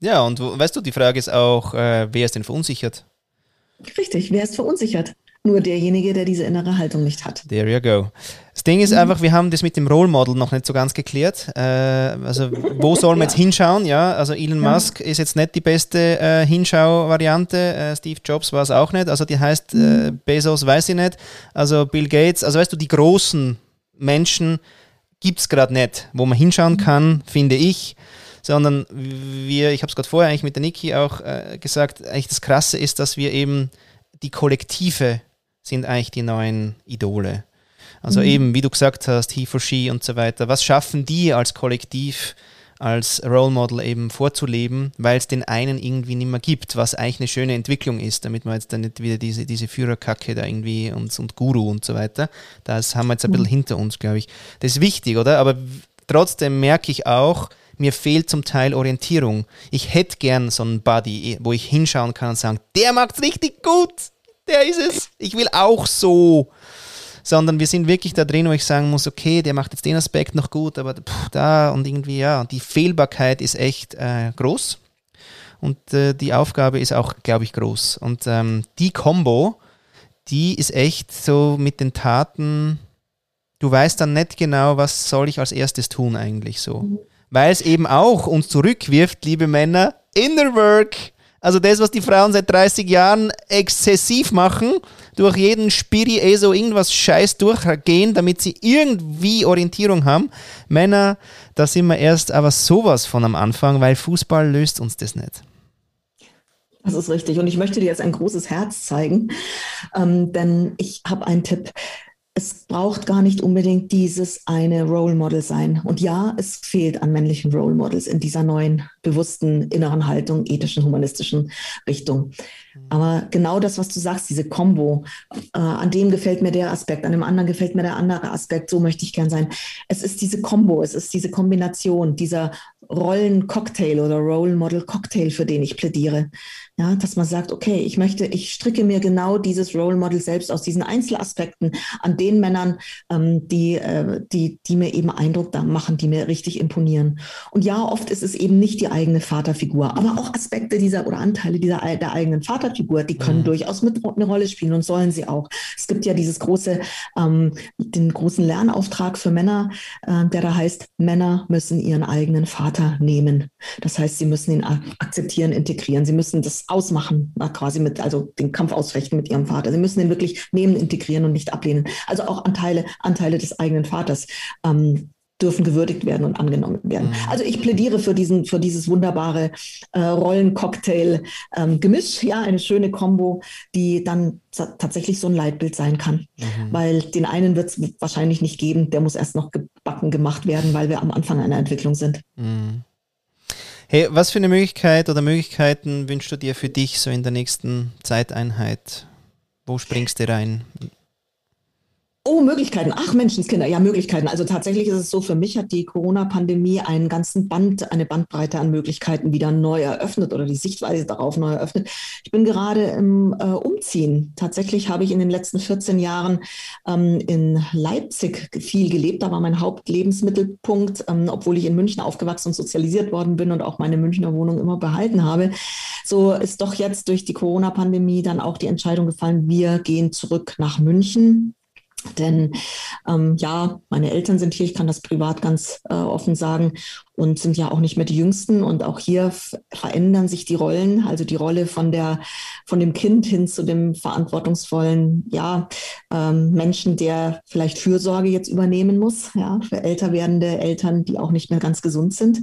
Ja, und weißt du, die Frage ist auch, äh, wer ist denn verunsichert? Richtig, wer ist verunsichert? Nur derjenige, der diese innere Haltung nicht hat. There you go. Das Ding ist mhm. einfach, wir haben das mit dem Role Model noch nicht so ganz geklärt. Äh, also wo soll man ja. jetzt hinschauen? Ja, also Elon ja. Musk ist jetzt nicht die beste äh, Hinschau-Variante. Äh, Steve Jobs war es auch nicht. Also die heißt äh, mhm. Bezos, weiß ich nicht. Also Bill Gates. Also weißt du, die großen Menschen gibt es gerade nicht, wo man hinschauen mhm. kann, finde ich sondern wir, ich habe es gerade vorher eigentlich mit der Niki auch äh, gesagt, eigentlich das Krasse ist, dass wir eben die Kollektive sind eigentlich die neuen Idole. Also mhm. eben, wie du gesagt hast, he for she und so weiter. Was schaffen die als Kollektiv, als Role Model eben vorzuleben, weil es den einen irgendwie nicht mehr gibt, was eigentlich eine schöne Entwicklung ist, damit man jetzt dann nicht wieder diese, diese Führerkacke da irgendwie und, und Guru und so weiter, das haben wir jetzt ein bisschen mhm. hinter uns, glaube ich. Das ist wichtig, oder? Aber trotzdem merke ich auch, mir fehlt zum Teil Orientierung. Ich hätte gern so einen Buddy, wo ich hinschauen kann und sagen, der macht's richtig gut, der ist es, ich will auch so. Sondern wir sind wirklich da drin, wo ich sagen muss, okay, der macht jetzt den Aspekt noch gut, aber pff, da und irgendwie, ja, die Fehlbarkeit ist echt äh, groß. Und äh, die Aufgabe ist auch, glaube ich, groß. Und ähm, die Combo, die ist echt so mit den Taten, du weißt dann nicht genau, was soll ich als erstes tun eigentlich so. Weil es eben auch uns zurückwirft, liebe Männer, Inner Work. Also das, was die Frauen seit 30 Jahren exzessiv machen, durch jeden Spiri eh so irgendwas Scheiß durchgehen, damit sie irgendwie Orientierung haben. Männer, da sind wir erst aber sowas von am Anfang, weil Fußball löst uns das nicht. Das ist richtig. Und ich möchte dir jetzt ein großes Herz zeigen, ähm, denn ich habe einen Tipp es braucht gar nicht unbedingt dieses eine Role Model sein. Und ja, es fehlt an männlichen Role Models in dieser neuen, bewussten inneren Haltung, ethischen, humanistischen Richtung. Aber genau das, was du sagst, diese Combo, äh, an dem gefällt mir der Aspekt, an dem anderen gefällt mir der andere Aspekt, so möchte ich gern sein. Es ist diese Combo, es ist diese Kombination, dieser Rollen-Cocktail oder Role Model Cocktail, für den ich plädiere. Ja, dass man sagt, okay, ich möchte, ich stricke mir genau dieses Role Model selbst aus diesen Einzelaspekten an den Männern, ähm, die, äh, die, die mir eben Eindruck da machen, die mir richtig imponieren. Und ja, oft ist es eben nicht die eigene Vaterfigur, aber auch Aspekte dieser oder Anteile dieser der eigenen Vaterfigur, die können mhm. durchaus mit eine Rolle spielen und sollen sie auch. Es gibt ja dieses große, ähm, den großen Lernauftrag für Männer, äh, der da heißt, Männer müssen ihren eigenen Vater nehmen. Das heißt, sie müssen ihn akzeptieren, integrieren. Sie müssen das ausmachen, quasi mit, also den Kampf ausfechten mit ihrem Vater. Sie müssen ihn wirklich nehmen, integrieren und nicht ablehnen. Also auch Anteile, Anteile des eigenen Vaters. Ähm, dürfen gewürdigt werden und angenommen werden. Mhm. Also ich plädiere für diesen, für dieses wunderbare äh, Rollencocktail-Gemisch, ähm, ja, eine schöne Kombo, die dann tatsächlich so ein Leitbild sein kann. Mhm. Weil den einen wird es wahrscheinlich nicht geben, der muss erst noch gebacken gemacht werden, weil wir am Anfang einer Entwicklung sind. Mhm. Hey, was für eine Möglichkeit oder Möglichkeiten wünschst du dir für dich so in der nächsten Zeiteinheit? Wo springst du rein? Oh, Möglichkeiten. Ach, Menschenskinder. Ja, Möglichkeiten. Also tatsächlich ist es so, für mich hat die Corona-Pandemie einen ganzen Band, eine Bandbreite an Möglichkeiten wieder neu eröffnet oder die Sichtweise darauf neu eröffnet. Ich bin gerade im äh, Umziehen. Tatsächlich habe ich in den letzten 14 Jahren ähm, in Leipzig viel gelebt. Da war mein Hauptlebensmittelpunkt, ähm, obwohl ich in München aufgewachsen und sozialisiert worden bin und auch meine Münchner Wohnung immer behalten habe. So ist doch jetzt durch die Corona-Pandemie dann auch die Entscheidung gefallen, wir gehen zurück nach München denn ähm, ja, meine Eltern sind hier, ich kann das privat ganz äh, offen sagen und sind ja auch nicht mehr die Jüngsten. Und auch hier verändern sich die Rollen, also die Rolle von der, von dem Kind hin zu dem verantwortungsvollen, ja, ähm, Menschen, der vielleicht Fürsorge jetzt übernehmen muss, ja, für älter werdende Eltern, die auch nicht mehr ganz gesund sind.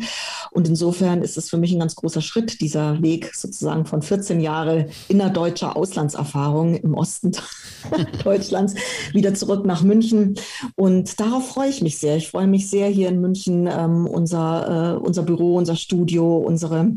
Und insofern ist es für mich ein ganz großer Schritt, dieser Weg sozusagen von 14 Jahre innerdeutscher Auslandserfahrung im Osten Deutschlands wieder zurück nach München. Und darauf freue ich mich sehr. Ich freue mich sehr, hier in München ähm, unser äh, unser Büro, unser Studio, unsere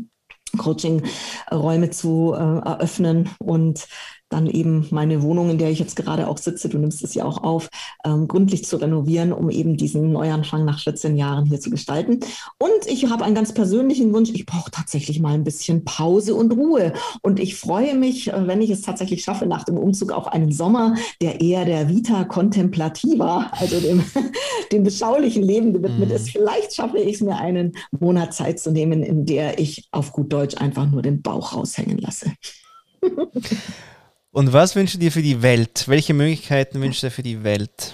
Coaching-Räume zu äh, eröffnen. Und dann eben meine Wohnung, in der ich jetzt gerade auch sitze, du nimmst es ja auch auf, ähm, gründlich zu renovieren, um eben diesen Neuanfang nach 14 Jahren hier zu gestalten. Und ich habe einen ganz persönlichen Wunsch, ich brauche tatsächlich mal ein bisschen Pause und Ruhe. Und ich freue mich, äh, wenn ich es tatsächlich schaffe, nach dem Umzug auch einen Sommer, der eher der Vita Contemplativa, also dem, dem beschaulichen Leben gewidmet mhm. ist. Vielleicht schaffe ich es mir, einen Monat Zeit zu nehmen, in der ich auf gut Deutsch einfach nur den Bauch raushängen lasse. Und was wünschst du dir für die Welt? Welche Möglichkeiten wünschst du dir für die Welt?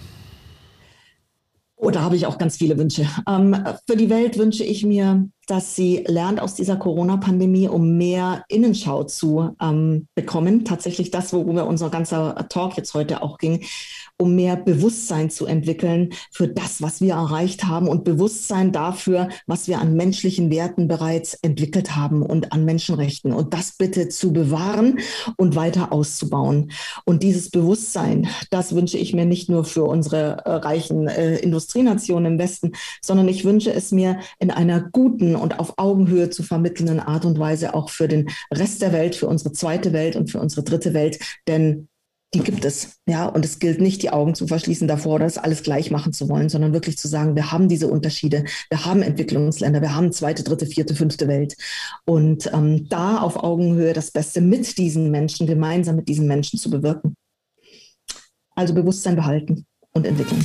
Oh, da habe ich auch ganz viele Wünsche. Ähm, für die Welt wünsche ich mir, dass sie lernt aus dieser Corona-Pandemie, um mehr Innenschau zu ähm, bekommen. Tatsächlich das, worüber unser ganzer Talk jetzt heute auch ging, um mehr Bewusstsein zu entwickeln für das, was wir erreicht haben und Bewusstsein dafür, was wir an menschlichen Werten bereits entwickelt haben und an Menschenrechten. Und das bitte zu bewahren und weiter auszubauen. Und dieses Bewusstsein, das wünsche ich mir nicht nur für unsere äh, reichen äh, Industrienationen im Westen, sondern ich wünsche es mir in einer guten und auf Augenhöhe zu vermittelnden Art und Weise auch für den Rest der Welt, für unsere zweite Welt und für unsere dritte Welt. Denn die gibt es. Ja, und es gilt nicht, die Augen zu verschließen davor oder das alles gleich machen zu wollen, sondern wirklich zu sagen, wir haben diese Unterschiede, wir haben Entwicklungsländer, wir haben zweite, dritte, vierte, fünfte Welt. Und ähm, da auf Augenhöhe das Beste mit diesen Menschen, gemeinsam mit diesen Menschen zu bewirken. Also Bewusstsein behalten und entwickeln.